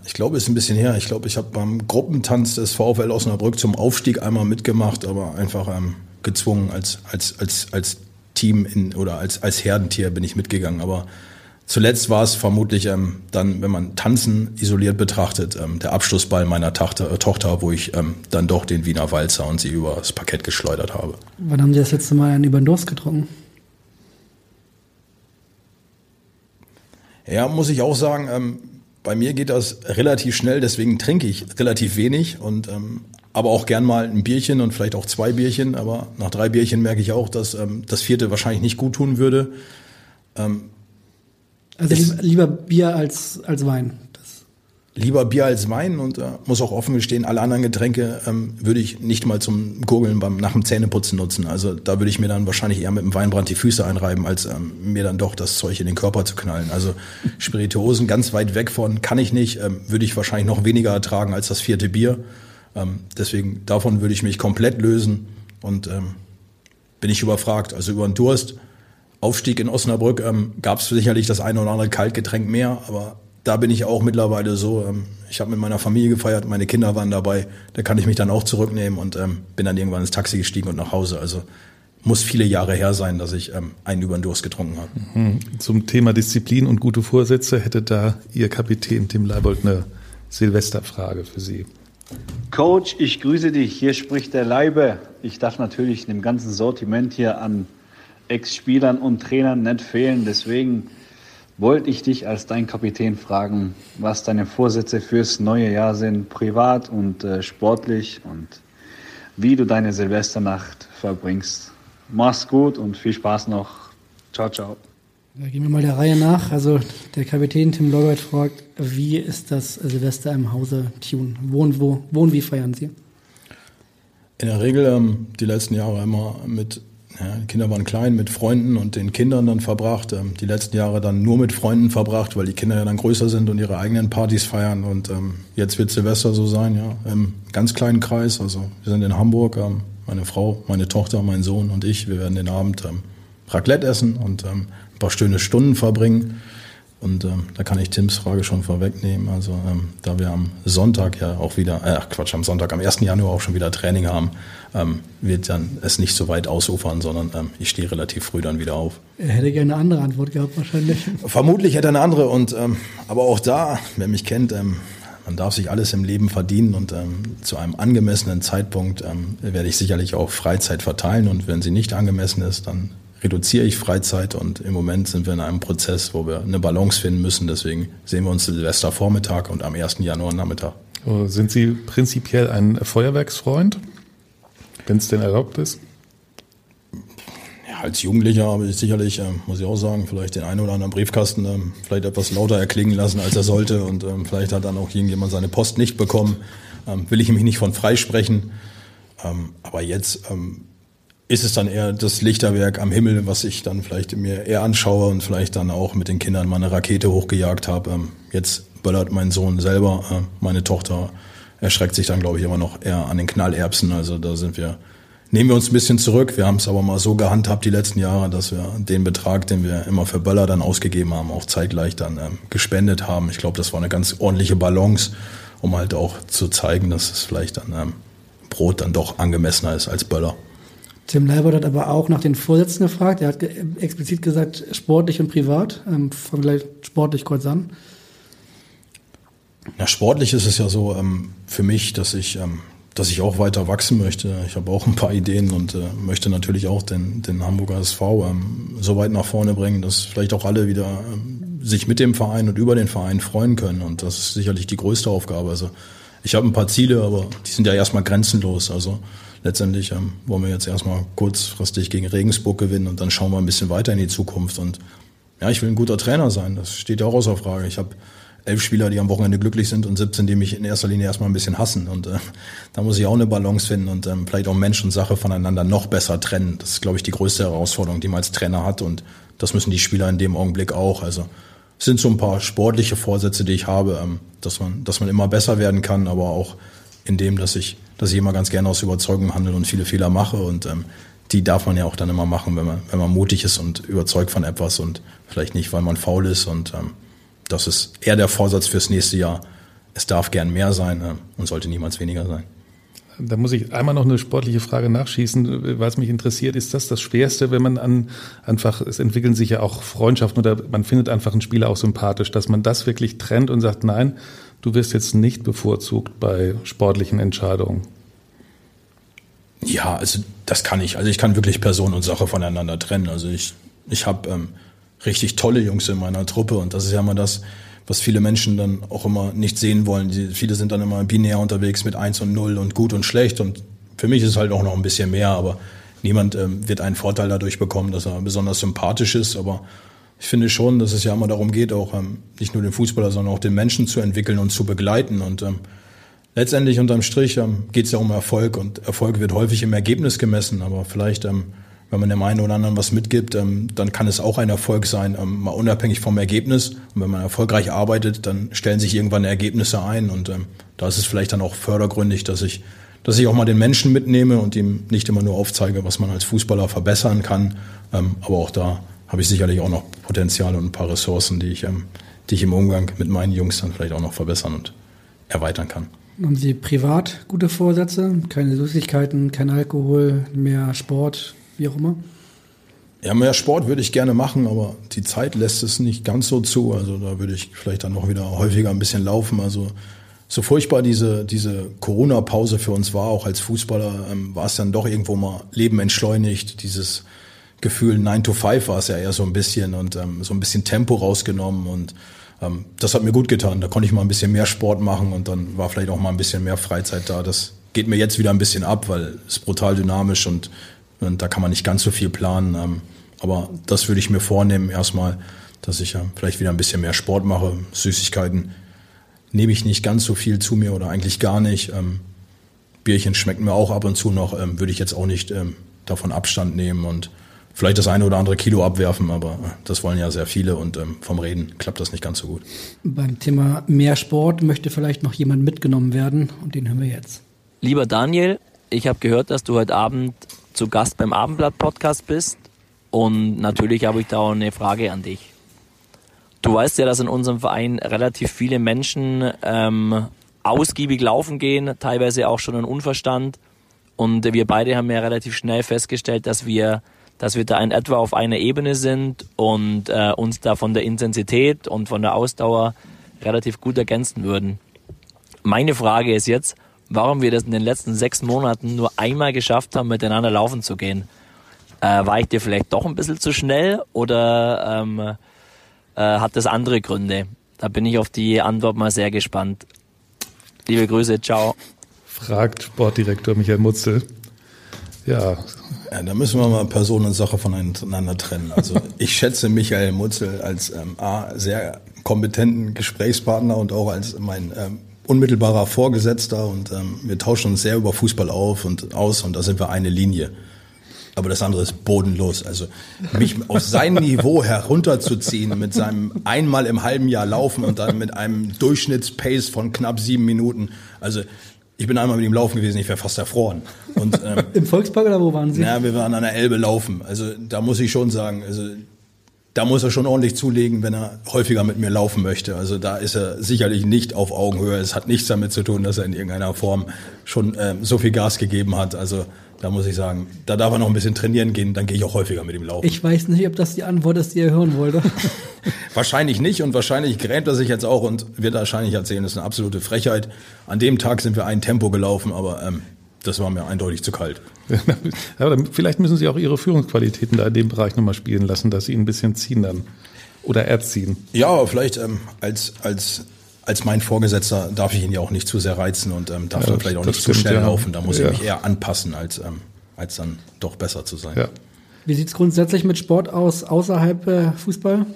ich glaube, es ist ein bisschen her. Ich glaube, ich habe beim Gruppentanz des VfL Osnabrück zum Aufstieg einmal mitgemacht, aber einfach ähm, gezwungen als, als, als, als Team in, oder als, als Herdentier bin ich mitgegangen. Aber zuletzt war es vermutlich ähm, dann, wenn man Tanzen isoliert betrachtet, ähm, der Abschlussball meiner Tochter, äh, Tochter, wo ich ähm, dann doch den Wiener Walzer und sie über das Parkett geschleudert habe. Wann haben Sie das letzte Mal einen über den Durst getrunken? Ja, muss ich auch sagen, ähm, bei mir geht das relativ schnell, deswegen trinke ich relativ wenig und ähm, aber auch gern mal ein Bierchen und vielleicht auch zwei Bierchen. Aber nach drei Bierchen merke ich auch, dass ähm, das vierte wahrscheinlich nicht gut tun würde. Ähm, also lieber, lieber Bier als, als Wein lieber Bier als Wein und äh, muss auch offen gestehen, alle anderen Getränke ähm, würde ich nicht mal zum Gurgeln beim nach dem Zähneputzen nutzen. Also da würde ich mir dann wahrscheinlich eher mit dem Weinbrand die Füße einreiben, als ähm, mir dann doch das Zeug in den Körper zu knallen. Also Spirituosen ganz weit weg von kann ich nicht, ähm, würde ich wahrscheinlich noch weniger ertragen als das vierte Bier. Ähm, deswegen davon würde ich mich komplett lösen und ähm, bin ich überfragt. Also über den Durst, Aufstieg in Osnabrück ähm, gab es sicherlich das eine oder andere Kaltgetränk mehr, aber da bin ich auch mittlerweile so. Ähm, ich habe mit meiner Familie gefeiert, meine Kinder waren dabei. Da kann ich mich dann auch zurücknehmen und ähm, bin dann irgendwann ins Taxi gestiegen und nach Hause. Also muss viele Jahre her sein, dass ich ähm, einen über den Durst getrunken habe. Mhm. Zum Thema Disziplin und gute Vorsätze hätte da Ihr Kapitän Tim Leibold eine Silvesterfrage für Sie. Coach, ich grüße dich. Hier spricht der Leibe. Ich darf natürlich dem ganzen Sortiment hier an Ex-Spielern und Trainern nicht fehlen. Deswegen wollte ich dich als dein Kapitän fragen, was deine Vorsätze fürs neue Jahr sind, privat und äh, sportlich und wie du deine Silvesternacht verbringst. Mach's gut und viel Spaß noch. Ciao, ciao. Da gehen wir mal der Reihe nach. Also der Kapitän Tim Leubert fragt, wie ist das Silvester im Hause Tune? Wo und wo, wo und wie feiern Sie? In der Regel ähm, die letzten Jahre immer mit ja, die Kinder waren klein, mit Freunden und den Kindern dann verbracht. Ähm, die letzten Jahre dann nur mit Freunden verbracht, weil die Kinder ja dann größer sind und ihre eigenen Partys feiern. Und ähm, jetzt wird Silvester so sein, ja, im ganz kleinen Kreis. Also wir sind in Hamburg, ähm, meine Frau, meine Tochter, mein Sohn und ich. Wir werden den Abend ähm, Raclette essen und ähm, ein paar schöne Stunden verbringen. Und ähm, da kann ich Tims Frage schon vorwegnehmen. Also ähm, da wir am Sonntag ja auch wieder, äh, Quatsch, am Sonntag, am 1. Januar auch schon wieder Training haben, ähm, wird dann es nicht so weit ausufern, sondern ähm, ich stehe relativ früh dann wieder auf. Er hätte gerne eine andere Antwort gehabt wahrscheinlich. Vermutlich hätte er eine andere. Und ähm, aber auch da, wer mich kennt, ähm, man darf sich alles im Leben verdienen und ähm, zu einem angemessenen Zeitpunkt ähm, werde ich sicherlich auch Freizeit verteilen und wenn sie nicht angemessen ist, dann reduziere ich Freizeit und im Moment sind wir in einem Prozess, wo wir eine Balance finden müssen. Deswegen sehen wir uns Silvestervormittag und am 1. Januar Nachmittag. Sind Sie prinzipiell ein Feuerwerksfreund, wenn es denn erlaubt ist? Ja, als Jugendlicher habe ich sicherlich, äh, muss ich auch sagen, vielleicht den einen oder anderen Briefkasten äh, vielleicht etwas lauter erklingen lassen, als er sollte. Und ähm, vielleicht hat dann auch irgendjemand seine Post nicht bekommen. Ähm, will ich mich nicht von freisprechen. Ähm, aber jetzt ähm, ist es dann eher das Lichterwerk am Himmel, was ich dann vielleicht mir eher anschaue und vielleicht dann auch mit den Kindern mal eine Rakete hochgejagt habe. Ähm, jetzt böllert mein Sohn selber, äh, meine Tochter erschreckt sich dann, glaube ich, immer noch eher an den Knallerbsen. Also da sind wir, nehmen wir uns ein bisschen zurück. Wir haben es aber mal so gehandhabt die letzten Jahre, dass wir den Betrag, den wir immer für Böller dann ausgegeben haben, auch zeitgleich dann ähm, gespendet haben. Ich glaube, das war eine ganz ordentliche Balance, um halt auch zu zeigen, dass es vielleicht dann ähm, Brot dann doch angemessener ist als Böller. Tim Leibert hat aber auch nach den Vorsätzen gefragt. Er hat ge explizit gesagt, sportlich und privat. Ähm, fangen gleich sportlich kurz an. Na, sportlich ist es ja so ähm, für mich, dass ich, ähm, dass ich auch weiter wachsen möchte. Ich habe auch ein paar Ideen und äh, möchte natürlich auch den, den Hamburger SV ähm, so weit nach vorne bringen, dass vielleicht auch alle wieder ähm, sich mit dem Verein und über den Verein freuen können. Und das ist sicherlich die größte Aufgabe. Also ich habe ein paar Ziele, aber die sind ja erstmal grenzenlos. Also letztendlich ähm, wollen wir jetzt erstmal kurzfristig gegen Regensburg gewinnen und dann schauen wir ein bisschen weiter in die Zukunft. Und ja, ich will ein guter Trainer sein. Das steht ja auch außer Frage. Ich habe elf Spieler, die am Wochenende glücklich sind und 17, die mich in erster Linie erstmal ein bisschen hassen. Und äh, da muss ich auch eine Balance finden und ähm, vielleicht auch Mensch und Sache voneinander noch besser trennen. Das ist, glaube ich, die größte Herausforderung, die man als Trainer hat. Und das müssen die Spieler in dem Augenblick auch. Also es sind so ein paar sportliche Vorsätze, die ich habe, ähm, dass man, dass man immer besser werden kann, aber auch in dem, dass ich, dass ich immer ganz gerne aus Überzeugung handle und viele Fehler mache und ähm, die darf man ja auch dann immer machen, wenn man, wenn man mutig ist und überzeugt von etwas und vielleicht nicht, weil man faul ist und ähm, das ist eher der Vorsatz fürs nächste Jahr. Es darf gern mehr sein äh, und sollte niemals weniger sein. Da muss ich einmal noch eine sportliche Frage nachschießen, was mich interessiert. Ist das das Schwerste, wenn man an einfach, es entwickeln sich ja auch Freundschaften oder man findet einfach einen Spieler auch sympathisch, dass man das wirklich trennt und sagt, nein, du wirst jetzt nicht bevorzugt bei sportlichen Entscheidungen? Ja, also das kann ich. Also ich kann wirklich Person und Sache voneinander trennen. Also ich, ich habe ähm, richtig tolle Jungs in meiner Truppe und das ist ja immer das, was viele Menschen dann auch immer nicht sehen wollen. Die, viele sind dann immer binär unterwegs mit eins und null und gut und schlecht und für mich ist es halt auch noch ein bisschen mehr, aber niemand ähm, wird einen Vorteil dadurch bekommen, dass er besonders sympathisch ist, aber ich finde schon, dass es ja immer darum geht, auch ähm, nicht nur den Fußballer, sondern auch den Menschen zu entwickeln und zu begleiten und ähm, letztendlich unterm Strich ähm, geht es ja um Erfolg und Erfolg wird häufig im Ergebnis gemessen, aber vielleicht ähm, wenn man dem einen oder anderen was mitgibt, ähm, dann kann es auch ein Erfolg sein, ähm, mal unabhängig vom Ergebnis. Und wenn man erfolgreich arbeitet, dann stellen sich irgendwann Ergebnisse ein. Und ähm, da ist es vielleicht dann auch fördergründig, dass ich, dass ich auch mal den Menschen mitnehme und ihm nicht immer nur aufzeige, was man als Fußballer verbessern kann. Ähm, aber auch da habe ich sicherlich auch noch Potenzial und ein paar Ressourcen, die ich, ähm, die ich im Umgang mit meinen Jungs dann vielleicht auch noch verbessern und erweitern kann. Haben Sie privat gute Vorsätze? Keine Süßigkeiten, kein Alkohol, mehr Sport, wie auch immer? Ja, mehr Sport würde ich gerne machen, aber die Zeit lässt es nicht ganz so zu. Also da würde ich vielleicht dann noch wieder häufiger ein bisschen laufen. Also so furchtbar diese, diese Corona-Pause für uns war, auch als Fußballer, ähm, war es dann doch irgendwo mal Leben entschleunigt. Dieses Gefühl 9 to 5 war es ja eher so ein bisschen und ähm, so ein bisschen Tempo rausgenommen und ähm, das hat mir gut getan. Da konnte ich mal ein bisschen mehr Sport machen und dann war vielleicht auch mal ein bisschen mehr Freizeit da. Das geht mir jetzt wieder ein bisschen ab, weil es brutal dynamisch und und da kann man nicht ganz so viel planen. Ähm, aber das würde ich mir vornehmen erstmal, dass ich vielleicht wieder ein bisschen mehr Sport mache. Süßigkeiten nehme ich nicht ganz so viel zu mir oder eigentlich gar nicht. Ähm, Bierchen schmecken mir auch ab und zu noch, ähm, würde ich jetzt auch nicht davon Abstand nehmen und vielleicht das eine oder andere Kilo abwerfen, aber äh, das wollen ja sehr viele und vom Reden klappt das nicht ganz so gut. Beim Thema mehr Sport möchte vielleicht noch jemand mitgenommen werden und den hören wir jetzt. Lieber Daniel, ich habe gehört, dass du heute Abend zu Gast beim Abendblatt-Podcast bist. Und natürlich habe ich da auch eine Frage an dich. Du weißt ja, dass in unserem Verein relativ viele Menschen ähm, ausgiebig laufen gehen, teilweise auch schon einen Unverstand. Und wir beide haben ja relativ schnell festgestellt, dass wir, dass wir da in etwa auf einer Ebene sind und äh, uns da von der Intensität und von der Ausdauer relativ gut ergänzen würden. Meine Frage ist jetzt, warum wir das in den letzten sechs Monaten nur einmal geschafft haben, miteinander laufen zu gehen. Äh, war ich dir vielleicht doch ein bisschen zu schnell oder ähm, äh, hat das andere Gründe? Da bin ich auf die Antwort mal sehr gespannt. Liebe Grüße, ciao. Fragt Sportdirektor Michael Mutzel. Ja. ja. Da müssen wir mal Person und Sache voneinander trennen. Also ich schätze Michael Mutzel als ähm, A, sehr kompetenten Gesprächspartner und auch als mein ähm, unmittelbarer Vorgesetzter und ähm, wir tauschen uns sehr über Fußball auf und aus und da sind wir eine Linie. Aber das andere ist bodenlos. Also mich auf sein Niveau herunterzuziehen mit seinem einmal im halben Jahr Laufen und dann mit einem Durchschnittspace von knapp sieben Minuten. Also ich bin einmal mit ihm laufen gewesen, ich wäre fast erfroren. Und, ähm, Im Volkspark oder wo waren Sie? Ja, wir waren an der Elbe laufen. Also da muss ich schon sagen, also da muss er schon ordentlich zulegen, wenn er häufiger mit mir laufen möchte. Also da ist er sicherlich nicht auf Augenhöhe. Es hat nichts damit zu tun, dass er in irgendeiner Form schon ähm, so viel Gas gegeben hat. Also da muss ich sagen, da darf er noch ein bisschen trainieren gehen, dann gehe ich auch häufiger mit ihm laufen. Ich weiß nicht, ob das die Antwort ist, die er hören wollte. wahrscheinlich nicht und wahrscheinlich grämt er sich jetzt auch und wird wahrscheinlich erzählen, das ist eine absolute Frechheit. An dem Tag sind wir ein Tempo gelaufen, aber ähm, das war mir eindeutig zu kalt. Aber vielleicht müssen Sie auch Ihre Führungsqualitäten da in dem Bereich nochmal spielen lassen, dass Sie ihn ein bisschen ziehen dann. Oder erziehen. Ja, vielleicht ähm, als, als, als mein Vorgesetzter darf ich ihn ja auch nicht zu sehr reizen und ähm, darf ja, dann vielleicht auch nicht stimmt, zu schnell ja. laufen. Da muss ja. ich mich eher anpassen, als, ähm, als dann doch besser zu sein. Ja. Wie sieht es grundsätzlich mit Sport aus außerhalb äh, Fußball?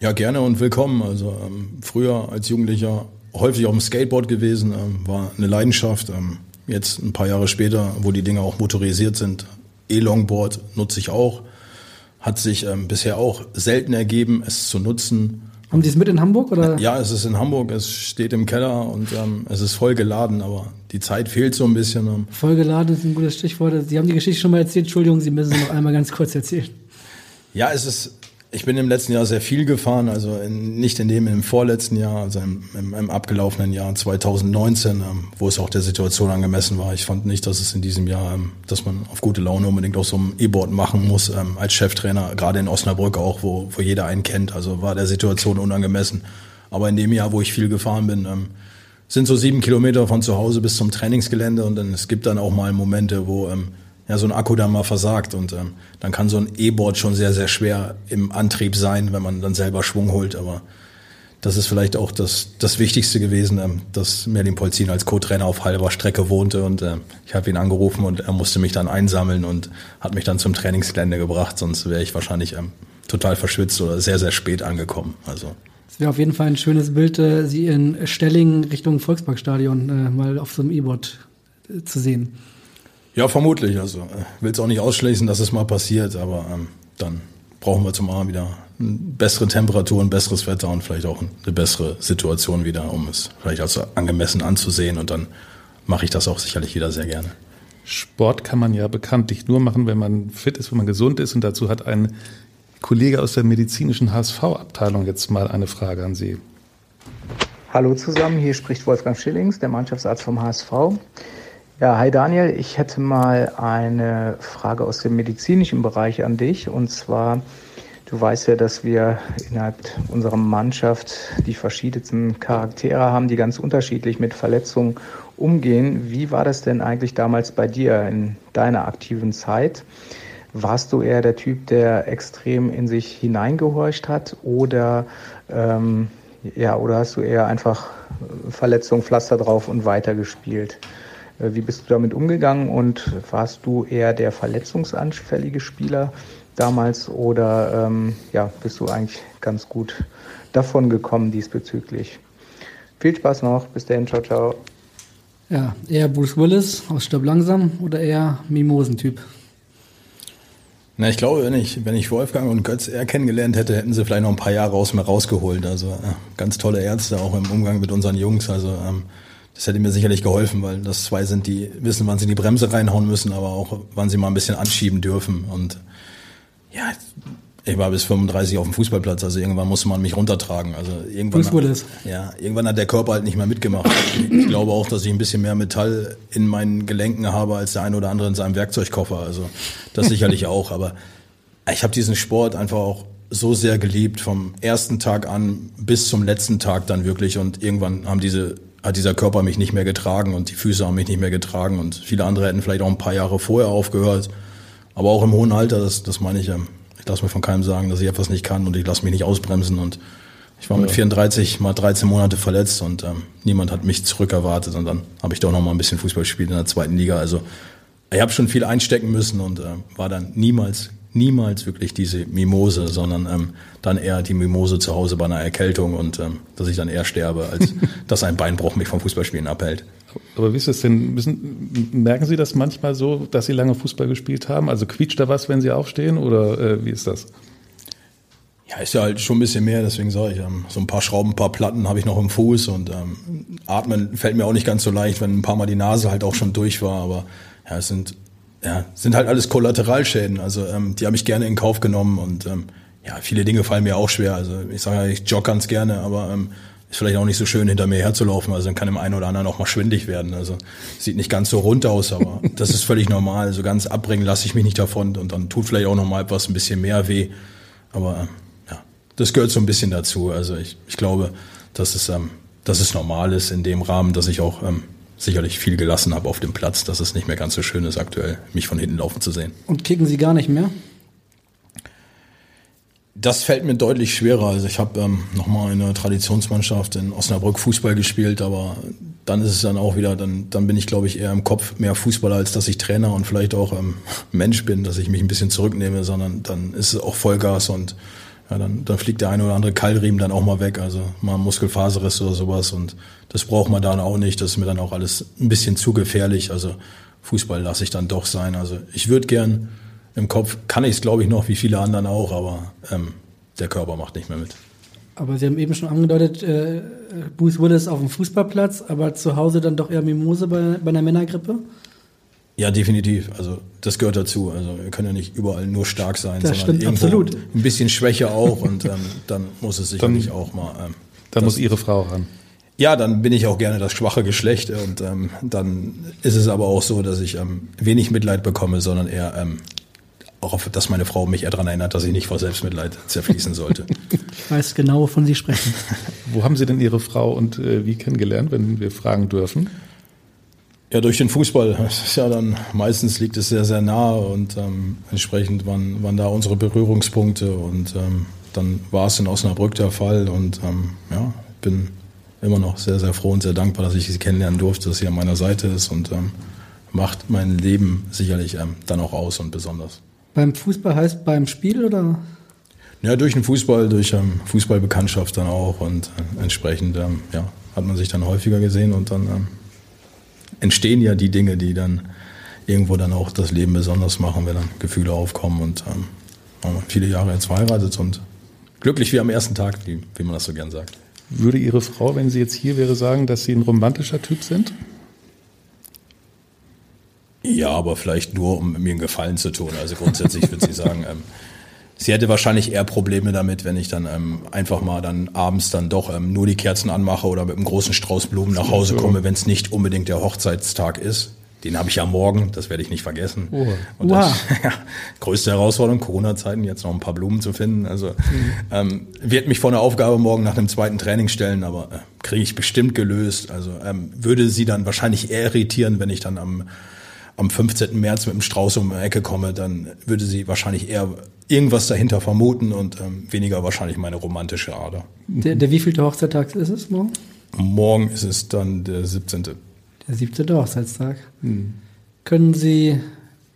Ja, gerne und willkommen. Also ähm, früher als Jugendlicher häufig auf dem Skateboard gewesen, ähm, war eine Leidenschaft. Ähm, jetzt ein paar Jahre später, wo die Dinge auch motorisiert sind, E-Longboard nutze ich auch. Hat sich ähm, bisher auch selten ergeben, es zu nutzen. Haben Sie es mit in Hamburg oder? Ja, es ist in Hamburg, es steht im Keller und ähm, es ist voll geladen, aber die Zeit fehlt so ein bisschen. Ähm. Voll geladen ist ein gutes Stichwort. Sie haben die Geschichte schon mal erzählt, Entschuldigung, Sie müssen sie noch einmal ganz kurz erzählen. Ja, es ist ich bin im letzten Jahr sehr viel gefahren, also in, nicht in dem im vorletzten Jahr, also im, im, im abgelaufenen Jahr 2019, ähm, wo es auch der Situation angemessen war. Ich fand nicht, dass es in diesem Jahr, ähm, dass man auf gute Laune unbedingt auf so einem E-Board machen muss, ähm, als Cheftrainer, gerade in Osnabrück auch, wo, wo jeder einen kennt. Also war der Situation unangemessen. Aber in dem Jahr, wo ich viel gefahren bin, ähm, sind so sieben Kilometer von zu Hause bis zum Trainingsgelände und dann, es gibt dann auch mal Momente, wo ähm, ja, so ein Akku dann mal versagt und ähm, dann kann so ein E-Board schon sehr, sehr schwer im Antrieb sein, wenn man dann selber Schwung holt, aber das ist vielleicht auch das, das Wichtigste gewesen, ähm, dass Merlin Polzin als Co-Trainer auf halber Strecke wohnte und äh, ich habe ihn angerufen und er musste mich dann einsammeln und hat mich dann zum Trainingsgelände gebracht, sonst wäre ich wahrscheinlich ähm, total verschwitzt oder sehr, sehr spät angekommen. Also es wäre auf jeden Fall ein schönes Bild, äh, Sie in Stellingen Richtung Volksparkstadion äh, mal auf so einem E-Board äh, zu sehen. Ja, vermutlich. Also äh, will es auch nicht ausschließen, dass es mal passiert, aber ähm, dann brauchen wir zum A wieder eine bessere Temperatur, ein besseres Wetter und vielleicht auch eine bessere Situation wieder, um es vielleicht als angemessen anzusehen. Und dann mache ich das auch sicherlich wieder sehr gerne. Sport kann man ja bekanntlich nur machen, wenn man fit ist, wenn man gesund ist. Und dazu hat ein Kollege aus der medizinischen HSV-Abteilung jetzt mal eine Frage an Sie. Hallo zusammen, hier spricht Wolfgang Schillings, der Mannschaftsarzt vom HSV. Ja, hi Daniel, ich hätte mal eine Frage aus dem medizinischen Bereich an dich. Und zwar, du weißt ja, dass wir innerhalb unserer Mannschaft die verschiedensten Charaktere haben, die ganz unterschiedlich mit Verletzungen umgehen. Wie war das denn eigentlich damals bei dir in deiner aktiven Zeit? Warst du eher der Typ, der extrem in sich hineingehorcht hat oder ähm, ja, oder hast du eher einfach Verletzung, Pflaster drauf und weitergespielt? Wie bist du damit umgegangen und warst du eher der verletzungsanfällige Spieler damals oder ähm, ja, bist du eigentlich ganz gut davon gekommen diesbezüglich? Viel Spaß noch, bis dahin, ciao, ciao. Ja, eher Bruce Willis aus Stirb langsam oder eher Mimosentyp? Na, ich glaube, wenn ich, wenn ich Wolfgang und Götz eher kennengelernt hätte, hätten sie vielleicht noch ein paar Jahre aus mir rausgeholt. Also ja, ganz tolle Ärzte, auch im Umgang mit unseren Jungs. Also ähm, das hätte mir sicherlich geholfen, weil das zwei sind, die wissen, wann sie die Bremse reinhauen müssen, aber auch wann sie mal ein bisschen anschieben dürfen. Und ja, ich war bis 35 auf dem Fußballplatz, also irgendwann musste man mich runtertragen. Also irgendwann, hat, ja, irgendwann hat der Körper halt nicht mehr mitgemacht. Ich glaube auch, dass ich ein bisschen mehr Metall in meinen Gelenken habe als der eine oder andere in seinem Werkzeugkoffer. Also das sicherlich auch. Aber ich habe diesen Sport einfach auch so sehr geliebt vom ersten Tag an bis zum letzten Tag dann wirklich. Und irgendwann haben diese hat dieser Körper mich nicht mehr getragen und die Füße haben mich nicht mehr getragen und viele andere hätten vielleicht auch ein paar Jahre vorher aufgehört. Aber auch im hohen Alter, das, das meine ich, ähm, ich lasse mir von keinem sagen, dass ich etwas nicht kann und ich lasse mich nicht ausbremsen und ich war mit 34 mal 13 Monate verletzt und ähm, niemand hat mich zurückerwartet und dann habe ich doch noch mal ein bisschen Fußball gespielt in der zweiten Liga. Also ich habe schon viel einstecken müssen und äh, war dann niemals, niemals wirklich diese Mimose, sondern ähm, dann eher die Mimose zu Hause bei einer Erkältung und ähm, dass ich dann eher sterbe, als dass ein Beinbruch mich vom Fußballspielen abhält. Aber wie ist das denn? Müssen, merken Sie das manchmal so, dass Sie lange Fußball gespielt haben? Also quietscht da was, wenn Sie aufstehen oder äh, wie ist das? Ja, ist ja halt schon ein bisschen mehr, deswegen sage ich, ähm, so ein paar Schrauben, ein paar Platten habe ich noch im Fuß und ähm, atmen fällt mir auch nicht ganz so leicht, wenn ein paar Mal die Nase halt auch schon durch war, aber ja, es sind, ja, sind halt alles Kollateralschäden, also ähm, die habe ich gerne in Kauf genommen und ähm, ja, viele Dinge fallen mir auch schwer, also ich sage ja, ich jogge ganz gerne, aber ähm, ist vielleicht auch nicht so schön, hinter mir herzulaufen, also dann kann dem einen oder anderen auch mal schwindig werden, also sieht nicht ganz so rund aus, aber das ist völlig normal, so ganz abbringen lasse ich mich nicht davon und dann tut vielleicht auch noch mal etwas ein bisschen mehr weh, aber ähm, das gehört so ein bisschen dazu. Also ich, ich glaube, dass es, ähm, dass es normal ist in dem Rahmen, dass ich auch ähm, sicherlich viel gelassen habe auf dem Platz, dass es nicht mehr ganz so schön ist, aktuell mich von hinten laufen zu sehen. Und kicken Sie gar nicht mehr? Das fällt mir deutlich schwerer. Also ich habe ähm, nochmal in einer Traditionsmannschaft in Osnabrück Fußball gespielt, aber dann ist es dann auch wieder, dann, dann bin ich, glaube ich, eher im Kopf mehr Fußballer, als dass ich Trainer und vielleicht auch ähm, Mensch bin, dass ich mich ein bisschen zurücknehme, sondern dann ist es auch Vollgas und ja, dann, dann fliegt der eine oder andere Keilriemen dann auch mal weg, also mal Muskelfaserriss oder sowas und das braucht man dann auch nicht, das ist mir dann auch alles ein bisschen zu gefährlich, also Fußball lasse ich dann doch sein, also ich würde gern, im Kopf kann ich es glaube ich noch, wie viele anderen auch, aber ähm, der Körper macht nicht mehr mit. Aber Sie haben eben schon angedeutet, äh, Bruce Willis auf dem Fußballplatz, aber zu Hause dann doch eher Mimose bei, bei einer Männergrippe? Ja, definitiv. Also das gehört dazu. Also wir können ja nicht überall nur stark sein, Das sondern stimmt absolut. ein bisschen Schwäche auch und ähm, dann muss es sicherlich Dann- auch mal. Ähm, Da das- muss Ihre Frau ran. Ja, dann bin ich auch gerne das schwache Geschlecht und ähm, dann ist es aber auch so, dass ich ähm, wenig Mitleid bekomme, sondern eher ähm, auch, auf, dass meine Frau mich eher daran erinnert, dass ich nicht vor Selbstmitleid zerfließen sollte. Ich weiß genau, wovon Sie sprechen. Wo haben Sie denn Ihre Frau und äh, wie kennengelernt, wenn wir fragen dürfen? Ja, durch den Fußball. Das ist ja dann meistens liegt es sehr, sehr nahe und ähm, entsprechend waren, waren da unsere Berührungspunkte und ähm, dann war es in Osnabrück der Fall und ähm, ja, bin immer noch sehr, sehr froh und sehr dankbar, dass ich sie kennenlernen durfte, dass sie an meiner Seite ist und ähm, macht mein Leben sicherlich ähm, dann auch aus und besonders. Beim Fußball heißt beim Spiel oder? Ja, durch den Fußball, durch ähm, Fußballbekanntschaft dann auch und äh, entsprechend ähm, ja, hat man sich dann häufiger gesehen und dann ähm, entstehen ja die Dinge, die dann irgendwo dann auch das Leben besonders machen, wenn dann Gefühle aufkommen und ähm, viele Jahre jetzt verheiratet und glücklich wie am ersten Tag, wie, wie man das so gern sagt. Würde Ihre Frau, wenn sie jetzt hier wäre, sagen, dass Sie ein romantischer Typ sind? Ja, aber vielleicht nur, um mir einen Gefallen zu tun. Also grundsätzlich würde sie sagen, ähm, sie hätte wahrscheinlich eher Probleme damit, wenn ich dann ähm, einfach mal dann abends dann doch ähm, nur die Kerzen anmache oder mit einem großen Strauß Blumen nach Hause komme, wenn es nicht unbedingt der Hochzeitstag ist. Den habe ich ja morgen, das werde ich nicht vergessen. Oha. Und das, ja, größte Herausforderung, Corona-Zeiten, jetzt noch ein paar Blumen zu finden. Also ähm, wird mich vor eine Aufgabe morgen nach einem zweiten Training stellen, aber äh, kriege ich bestimmt gelöst. Also ähm, würde sie dann wahrscheinlich eher irritieren, wenn ich dann am am 15. März mit dem Strauß um die Ecke komme, dann würde sie wahrscheinlich eher irgendwas dahinter vermuten und ähm, weniger wahrscheinlich meine romantische Ader. Der, der wievielte Hochzeittag ist es morgen? Morgen ist es dann der 17. Der 17. Hochzeitstag. Können Sie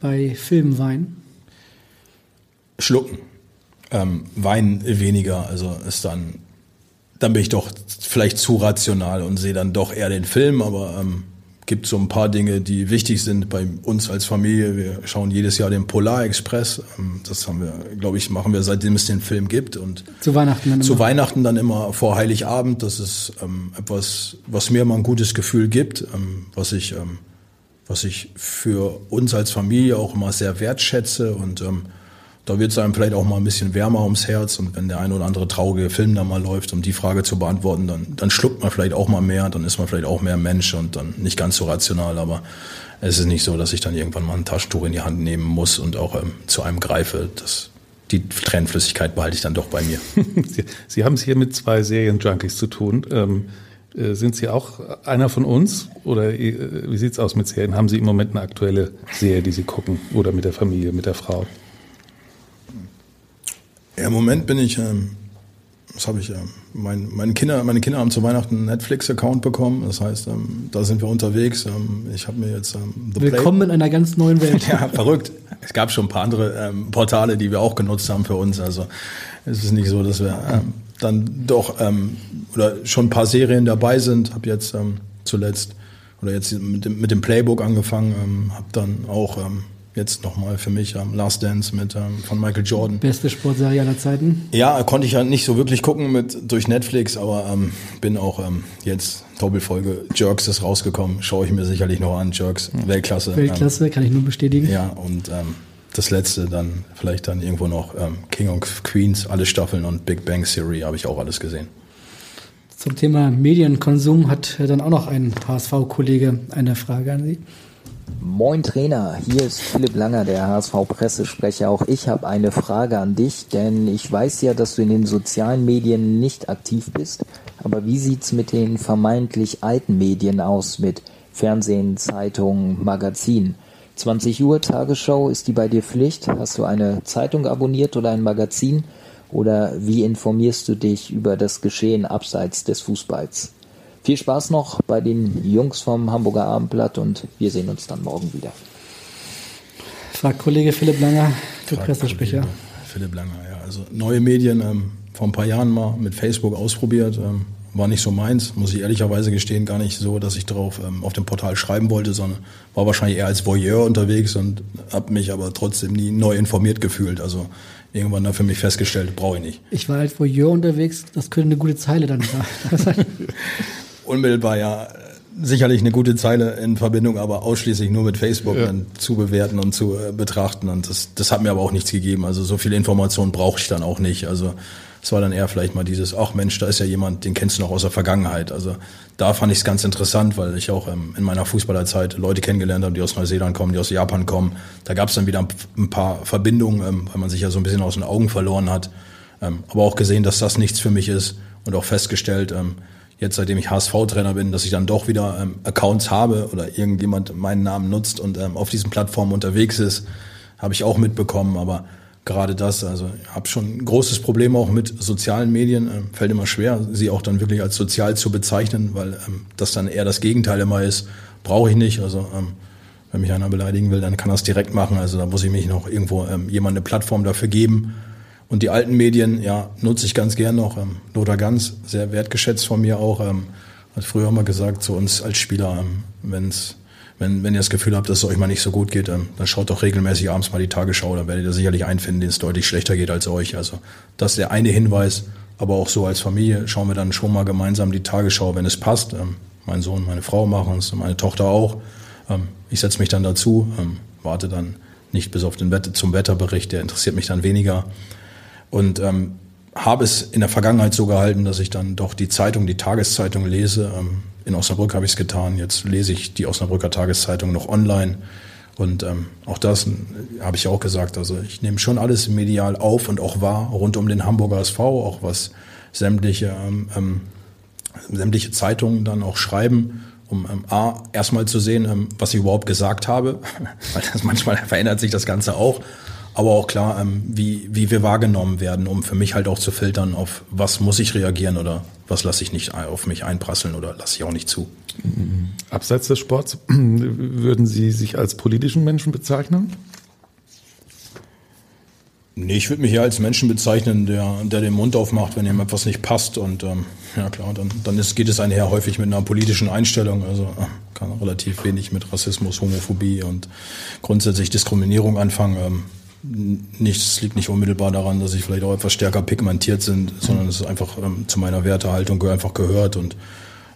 bei Filmen weinen? Schlucken. Ähm, Weinen weniger, also ist dann, dann bin ich doch vielleicht zu rational und sehe dann doch eher den Film, aber ähm, gibt so ein paar Dinge, die wichtig sind bei uns als Familie. Wir schauen jedes Jahr den Polar Express. Ähm, das haben wir, glaube ich, machen wir seitdem es den Film gibt und Zu Weihnachten dann zu immer? Weihnachten dann immer vor Heiligabend. Das ist ähm, etwas, was mir immer ein gutes Gefühl gibt, ähm, was ich, ähm, was ich für uns als Familie auch immer sehr wertschätze und ähm, da wird es einem vielleicht auch mal ein bisschen wärmer ums Herz und wenn der ein oder andere traurige Film da mal läuft, um die Frage zu beantworten, dann, dann schluckt man vielleicht auch mal mehr, dann ist man vielleicht auch mehr Mensch und dann nicht ganz so rational, aber es ist nicht so, dass ich dann irgendwann mal ein Taschentuch in die Hand nehmen muss und auch ähm, zu einem greife. Das, die Tränenflüssigkeit behalte ich dann doch bei mir. Sie, Sie haben es hier mit zwei Serienjunkies zu tun. Ähm, Äh, sind Sie auch einer von uns oder äh, wie sieht's aus mit Serien? Haben Sie im Moment eine aktuelle Serie, die Sie gucken oder mit der Familie, mit der Frau? Ja, Im Moment bin ich, ähm, was habe ich, ähm, mein, meine, Kinder, meine Kinder haben zu Weihnachten einen Netflix-Account bekommen. Das heißt, ähm, da sind wir unterwegs. Ähm, ich habe mir jetzt ähm, The Willkommen Play in einer ganz neuen Welt. ja, verrückt. Es gab schon ein paar andere ähm, Portale, die wir auch genutzt haben für uns. Also es ist nicht so, dass wir ähm, dann doch ähm, oder schon ein paar Serien dabei sind. Habe jetzt ähm, zuletzt oder jetzt mit dem, mit dem Playbook angefangen. Ähm, habe dann auch ähm, jetzt nochmal für mich ähm, Last Dance mit ähm, von Michael Jordan. Beste Sportserie aller Zeiten? Ja, konnte ich ja nicht so wirklich gucken mit durch Netflix, aber ähm, bin auch ähm, jetzt Doppelfolge Jerks ist rausgekommen, schaue ich mir sicherlich noch an. Jerks, Weltklasse. Weltklasse, ähm, kann ich nur bestätigen. Ja, und ähm, das letzte dann vielleicht dann irgendwo noch ähm, King of Queens, alle Staffeln und Big Bang Theory habe ich auch alles gesehen. Zum Thema Medienkonsum hat dann auch noch ein HSV-Kollege eine Frage an Sie. Moin Trainer, hier ist Philipp Langer, der HSV-Pressesprecher. Auch ich habe eine Frage an dich, denn ich weiß ja, dass du in den sozialen Medien nicht aktiv bist. Aber wie sieht's mit den vermeintlich alten Medien aus, mit Fernsehen, Zeitungen, Magazinen? 20 Uhr Tagesschau, ist die bei dir Pflicht? Hast du eine Zeitung abonniert oder ein Magazin? Oder wie informierst du dich über das Geschehen abseits des Fußballs? Viel Spaß noch bei den Jungs vom Hamburger Abendblatt und wir sehen uns dann morgen wieder. Fragt Kollege Philipp Langer, für Pressesprecher. Philipp Langer, ja. Also neue Medien ähm, vor ein paar Jahren mal mit Facebook ausprobiert. Ähm, war nicht so meins, muss ich ehrlicherweise gestehen, gar nicht so, dass ich darauf ähm, auf dem Portal schreiben wollte, sondern war wahrscheinlich eher als Voyeur unterwegs und habe mich aber trotzdem nie neu informiert gefühlt. Also irgendwann dann für mich festgestellt, brauche ich nicht. Ich war als Voyeur unterwegs, das könnte eine gute Zeile dann sein. Unmittelbar ja sicherlich eine gute Zeile in Verbindung, aber ausschließlich nur mit Facebook ja. dann zu bewerten und zu äh, betrachten. Und das, das hat mir aber auch nichts gegeben. Also so viel Information brauche ich dann auch nicht. Also es war dann eher vielleicht mal dieses, ach Mensch, da ist ja jemand, den kennst du noch aus der Vergangenheit. Also da fand ich es ganz interessant, weil ich auch ähm, in meiner Fußballerzeit Leute kennengelernt habe, die aus Neuseeland kommen, die aus Japan kommen. Da gab es dann wieder ein paar Verbindungen, ähm, weil man sich ja so ein bisschen aus den Augen verloren hat. Ähm, aber auch gesehen, dass das nichts für mich ist und auch festgestellt, ähm, jetzt seitdem ich HSV-Trainer bin, dass ich dann doch wieder ähm, Accounts habe oder irgendjemand meinen Namen nutzt und ähm, auf diesen Plattformen unterwegs ist, habe ich auch mitbekommen. Aber gerade das. Also ich habe schon ein großes Problem auch mit sozialen Medien. Ähm, fällt immer schwer, sie auch dann wirklich als sozial zu bezeichnen, weil ähm, das dann eher das Gegenteil immer ist. Brauche ich nicht. Also ähm, wenn mich einer beleidigen will, dann kann er es direkt machen. Also da muss ich mich noch irgendwo ähm, jemand eine Plattform dafür geben. Und die alten Medien, ja, nutze ich ganz gern noch. Ähm, Lothar Ganz, sehr wertgeschätzt von mir auch. Ähm, hat früher immer gesagt zu uns als Spieler, ähm, wenn es wenn, wenn ihr das Gefühl habt, dass es euch mal nicht so gut geht, dann, dann schaut doch regelmäßig abends mal die Tagesschau, dann werdet ihr sicherlich einen finden, den es deutlich schlechter geht als euch. Also das ist der eine Hinweis, aber auch so als Familie schauen wir dann schon mal gemeinsam die Tagesschau, wenn es passt. Ähm, mein Sohn, meine Frau machen es, meine Tochter auch. Ähm, ich setze mich dann dazu, ähm, warte dann nicht bis auf den Wetter, zum Wetterbericht, der interessiert mich dann weniger. Und ähm, habe es in der Vergangenheit so gehalten, dass ich dann doch die Zeitung, die Tageszeitung lese. Ähm, in Osnabrück habe ich es getan. Jetzt lese ich die Osnabrücker Tageszeitung noch online. Und ähm, auch das habe ich auch gesagt. Also ich nehme schon alles medial auf und auch wahr rund um den Hamburger SV, auch was sämtliche, ähm, ähm, sämtliche Zeitungen dann auch schreiben, um ähm, A, erstmal zu sehen, ähm, was ich überhaupt gesagt habe, weil das manchmal verändert sich das Ganze auch aber auch klar, ähm, wie, wie wir wahrgenommen werden, um für mich halt auch zu filtern, auf was muss ich reagieren oder was lasse ich nicht auf mich einprasseln oder lasse ich auch nicht zu. Abseits des Sports, würden Sie sich als politischen Menschen bezeichnen? Nee, ich würde mich eher als Menschen bezeichnen, der, der den Mund aufmacht, wenn ihm etwas nicht passt. Und ähm, ja klar, dann, dann ist, geht es einher häufig mit einer politischen Einstellung. Also äh, kann relativ wenig mit Rassismus, Homophobie und grundsätzlich Diskriminierung anfangen. Ähm, nichts liegt nicht unmittelbar daran, dass ich vielleicht auch etwas stärker pigmentiert sind, sondern es ist einfach ähm, zu meiner Wertehaltung einfach gehört und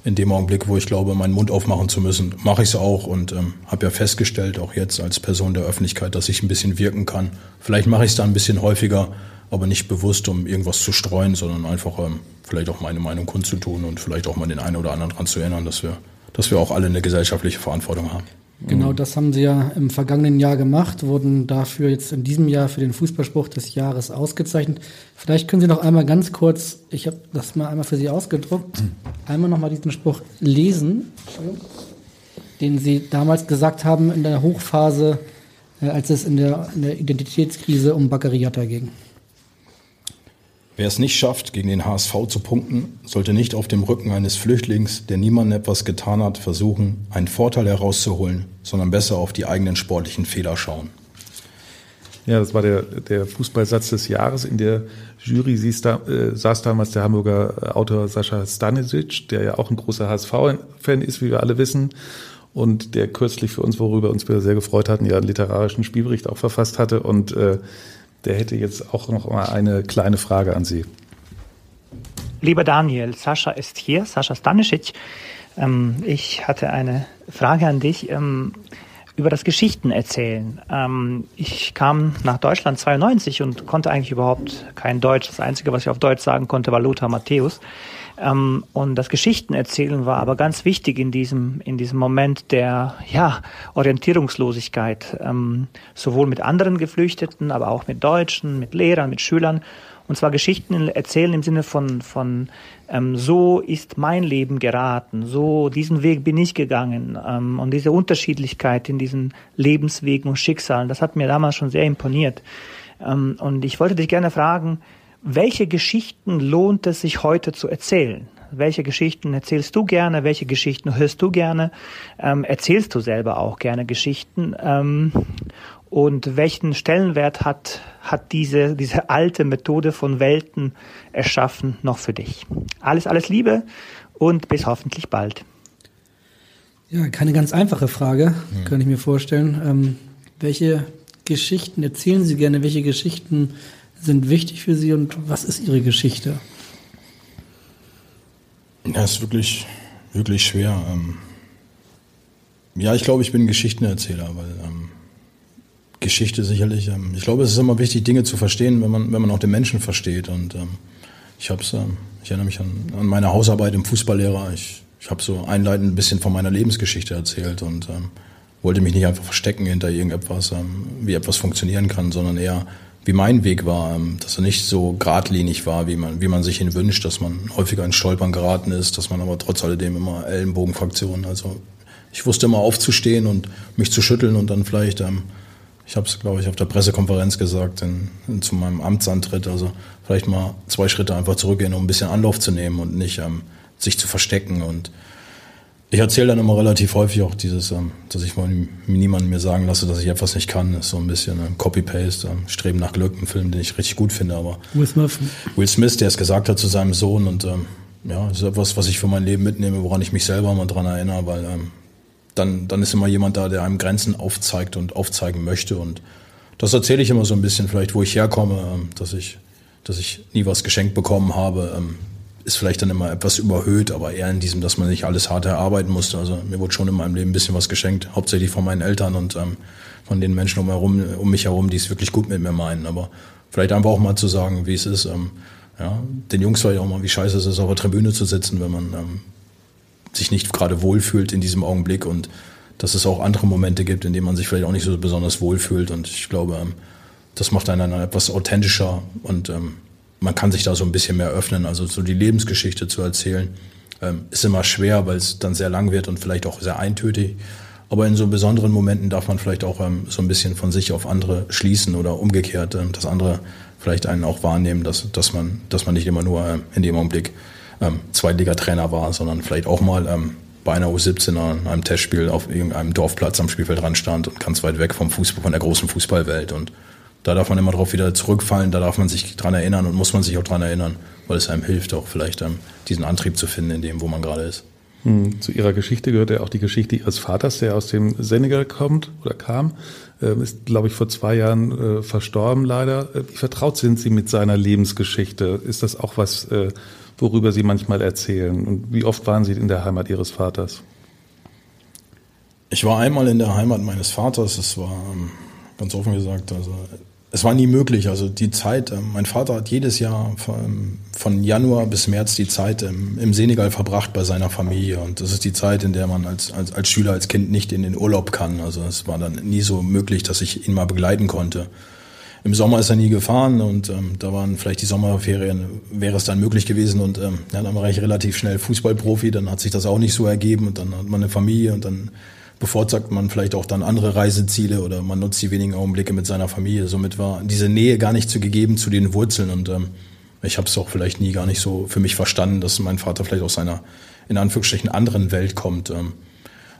in dem Augenblick, wo ich glaube, meinen Mund aufmachen zu müssen, mache ich es auch und ähm, habe ja festgestellt, auch jetzt als Person der Öffentlichkeit, dass ich ein bisschen wirken kann. Vielleicht mache ich es da ein bisschen häufiger, aber nicht bewusst, um irgendwas zu streuen, sondern einfach ähm, vielleicht auch meine Meinung kundzutun und vielleicht auch mal den einen oder anderen daran zu erinnern, dass wir, dass wir auch alle eine gesellschaftliche Verantwortung haben. Genau das haben sie ja im vergangenen Jahr gemacht, wurden dafür jetzt in diesem Jahr für den Fußballspruch des Jahres ausgezeichnet. Vielleicht können Sie noch einmal ganz kurz, ich habe das mal einmal für Sie ausgedruckt, einmal nochmal diesen Spruch lesen, den Sie damals gesagt haben in der Hochphase, äh, als es in der, in der Identitätskrise um Baccariata ging. Wer es nicht schafft, gegen den HSV zu punkten, sollte nicht auf dem Rücken eines Flüchtlings, der niemandem etwas getan hat, versuchen, einen Vorteil herauszuholen, sondern besser auf die eigenen sportlichen Fehler schauen. Ja, das war der, der Fußballsatz des Jahres. In der Jury saß, da, äh, saß damals der Hamburger Autor Sascha Stanisic, der ja auch ein großer HSV-Fan ist, wie wir alle wissen. Und der kürzlich für uns, worüber uns wir sehr gefreut hatten, ja einen literarischen Spielbericht auch verfasst hatte. Und äh, der hätte jetzt auch noch mal eine kleine Frage an Sie. Lieber Daniel, Sascha ist hier, Sascha Stanisic. Ähm, ich hatte eine Frage an dich ähm, über das Geschichtenerzählen. Ähm, ich kam nach Deutschland 92 und konnte eigentlich überhaupt kein Deutsch. Das Einzige, was ich auf Deutsch sagen konnte, war Lothar Matthäus. Ähm, und das Geschichtenerzählen war aber ganz wichtig in diesem, in diesem Moment der ja, Orientierungslosigkeit, ähm, sowohl mit anderen Geflüchteten, aber auch mit Deutschen, mit Lehrern, mit Schülern. Und zwar Geschichten erzählen im Sinne von, von ähm, so ist mein Leben geraten, so diesen Weg bin ich gegangen. Ähm, und diese Unterschiedlichkeit in diesen Lebenswegen und Schicksalen, das hat mir damals schon sehr imponiert. Ähm, und ich wollte dich gerne fragen, welche Geschichten lohnt es sich heute zu erzählen? Welche Geschichten erzählst du gerne? Welche Geschichten hörst du gerne? Ähm, erzählst du selber auch gerne Geschichten? Ähm, und welchen Stellenwert hat, hat diese, diese alte Methode von Welten erschaffen noch für dich? Alles, alles Liebe und bis hoffentlich bald. Ja, keine ganz einfache Frage, hm. kann ich mir vorstellen. Ähm, welche Geschichten erzählen Sie gerne? Welche Geschichten sind wichtig für Sie und was ist Ihre Geschichte? Ja, ist wirklich, wirklich schwer. Ähm, ja, ich glaube, ich bin Geschichtenerzähler, weil ähm, Geschichte sicherlich, ähm, ich glaube, es ist immer wichtig, Dinge zu verstehen, wenn man, wenn man auch den Menschen versteht. Und ich hab's, ähm, ich erinnere mich an, an meine Hausarbeit im Fußballlehrer. Ich, ich habe so einleitend ein bisschen von meiner Lebensgeschichte erzählt und wollte mich nicht einfach verstecken hinter irgendetwas, wie etwas funktionieren kann, sondern eher wie mein Weg war, ähm, dass er nicht so geradlinig war, wie man, wie man sich ihn wünscht, dass man häufiger in Stolpern geraten ist, dass man aber trotz alledem immer Ellenbogenfraktionen, also ich wusste immer aufzustehen und mich zu schütteln und dann vielleicht, ähm, ich habe es, glaube ich, auf der Pressekonferenz gesagt, in, in, zu meinem Amtsantritt, also vielleicht mal zwei Schritte einfach zurückgehen, um ein bisschen Anlauf zu nehmen und nicht ähm, sich zu verstecken und ich erzähle dann immer relativ häufig auch dieses, ähm, dass ich von niemandem mir sagen lasse, dass ich etwas nicht kann. Das ist so ein bisschen ein Copy-Paste, ähm, Streben nach Glück, ein Film, den ich richtig gut finde. Aber Will Smith. Will Smith, der es gesagt hat zu seinem Sohn und ähm, ja, das ist etwas, was ich für mein Leben mitnehme, woran ich mich selber mal dran erinnere, weil ähm, dann, dann ist immer jemand da, der einem Grenzen aufzeigt und aufzeigen möchte. Und das erzähle ich immer so ein bisschen, vielleicht wo ich herkomme, ähm, dass ich, dass ich nie was geschenkt bekommen habe. Ist vielleicht dann immer etwas überhöht, aber eher in diesem, dass man nicht alles hart erarbeiten musste. Also mir wurde schon in meinem Leben ein bisschen was geschenkt, hauptsächlich von meinen Eltern und ähm, von den Menschen um, herum, um mich herum, die es wirklich gut mit mir meinen. Aber vielleicht einfach auch mal zu sagen, wie es ist. Ähm, ja, den Jungs vielleicht auch mal, wie scheiße es ist, auf der Tribüne zu sitzen, wenn man ähm, sich nicht gerade wohlfühlt in diesem Augenblick und dass es auch andere Momente gibt, in denen man sich vielleicht auch nicht so besonders wohlfühlt. Und ich glaube, ähm, das macht einen dann etwas authentischer und ähm, man kann sich da so ein bisschen mehr öffnen. Also so die Lebensgeschichte zu erzählen, ähm, ist immer schwer, weil es dann sehr lang wird und vielleicht auch sehr eintötig. Aber in so besonderen Momenten darf man vielleicht auch ähm, so ein bisschen von sich auf andere schließen oder umgekehrt, ähm, dass andere vielleicht einen auch wahrnehmen, dass, dass, man, dass man nicht immer nur ähm, in dem Augenblick ähm, Zweitligatrainer war, sondern vielleicht auch mal ähm, bei einer U17 an einem Testspiel auf irgendeinem Dorfplatz am Spielfeld dran stand und ganz weit weg vom Fußball, von der großen Fußballwelt und da darf man immer drauf wieder zurückfallen, da darf man sich dran erinnern und muss man sich auch dran erinnern, weil es einem hilft, auch vielleicht ähm, diesen Antrieb zu finden in dem, wo man gerade ist. Hm, zu Ihrer Geschichte gehört ja auch die Geschichte Ihres Vaters, der aus dem Senegal kommt oder kam. Ähm, ist, glaube ich, vor zwei Jahren äh, verstorben leider. Äh, wie vertraut sind Sie mit seiner Lebensgeschichte? Ist das auch was, äh, worüber Sie manchmal erzählen? Und wie oft waren Sie in der Heimat Ihres Vaters? Ich war einmal in der Heimat meines Vaters. Es war ähm, ganz offen gesagt, also es war nie möglich. Also die Zeit, ähm, mein Vater hat jedes Jahr von, von Januar bis März die Zeit im, im, Senegal verbracht bei seiner Familie. Und das ist die Zeit, in der man als, als, als Schüler, als Kind nicht in den Urlaub kann. Also es war dann nie so möglich, dass ich ihn mal begleiten konnte. Im Sommer ist er nie gefahren und ähm, da waren vielleicht die Sommerferien, wäre es dann möglich gewesen. Und ähm, ja, dann war ich relativ schnell Fußballprofi, dann hat sich das auch nicht so ergeben und dann hat man eine Familie und dann bevorzugt man vielleicht auch dann andere Reiseziele oder man nutzt die wenigen Augenblicke mit seiner Familie. Somit war diese Nähe gar nicht zu gegeben zu den Wurzeln und ähm, ich habe es auch vielleicht nie gar nicht so für mich verstanden, dass mein Vater vielleicht aus einer in Anführungsstrichen anderen Welt kommt. Ähm,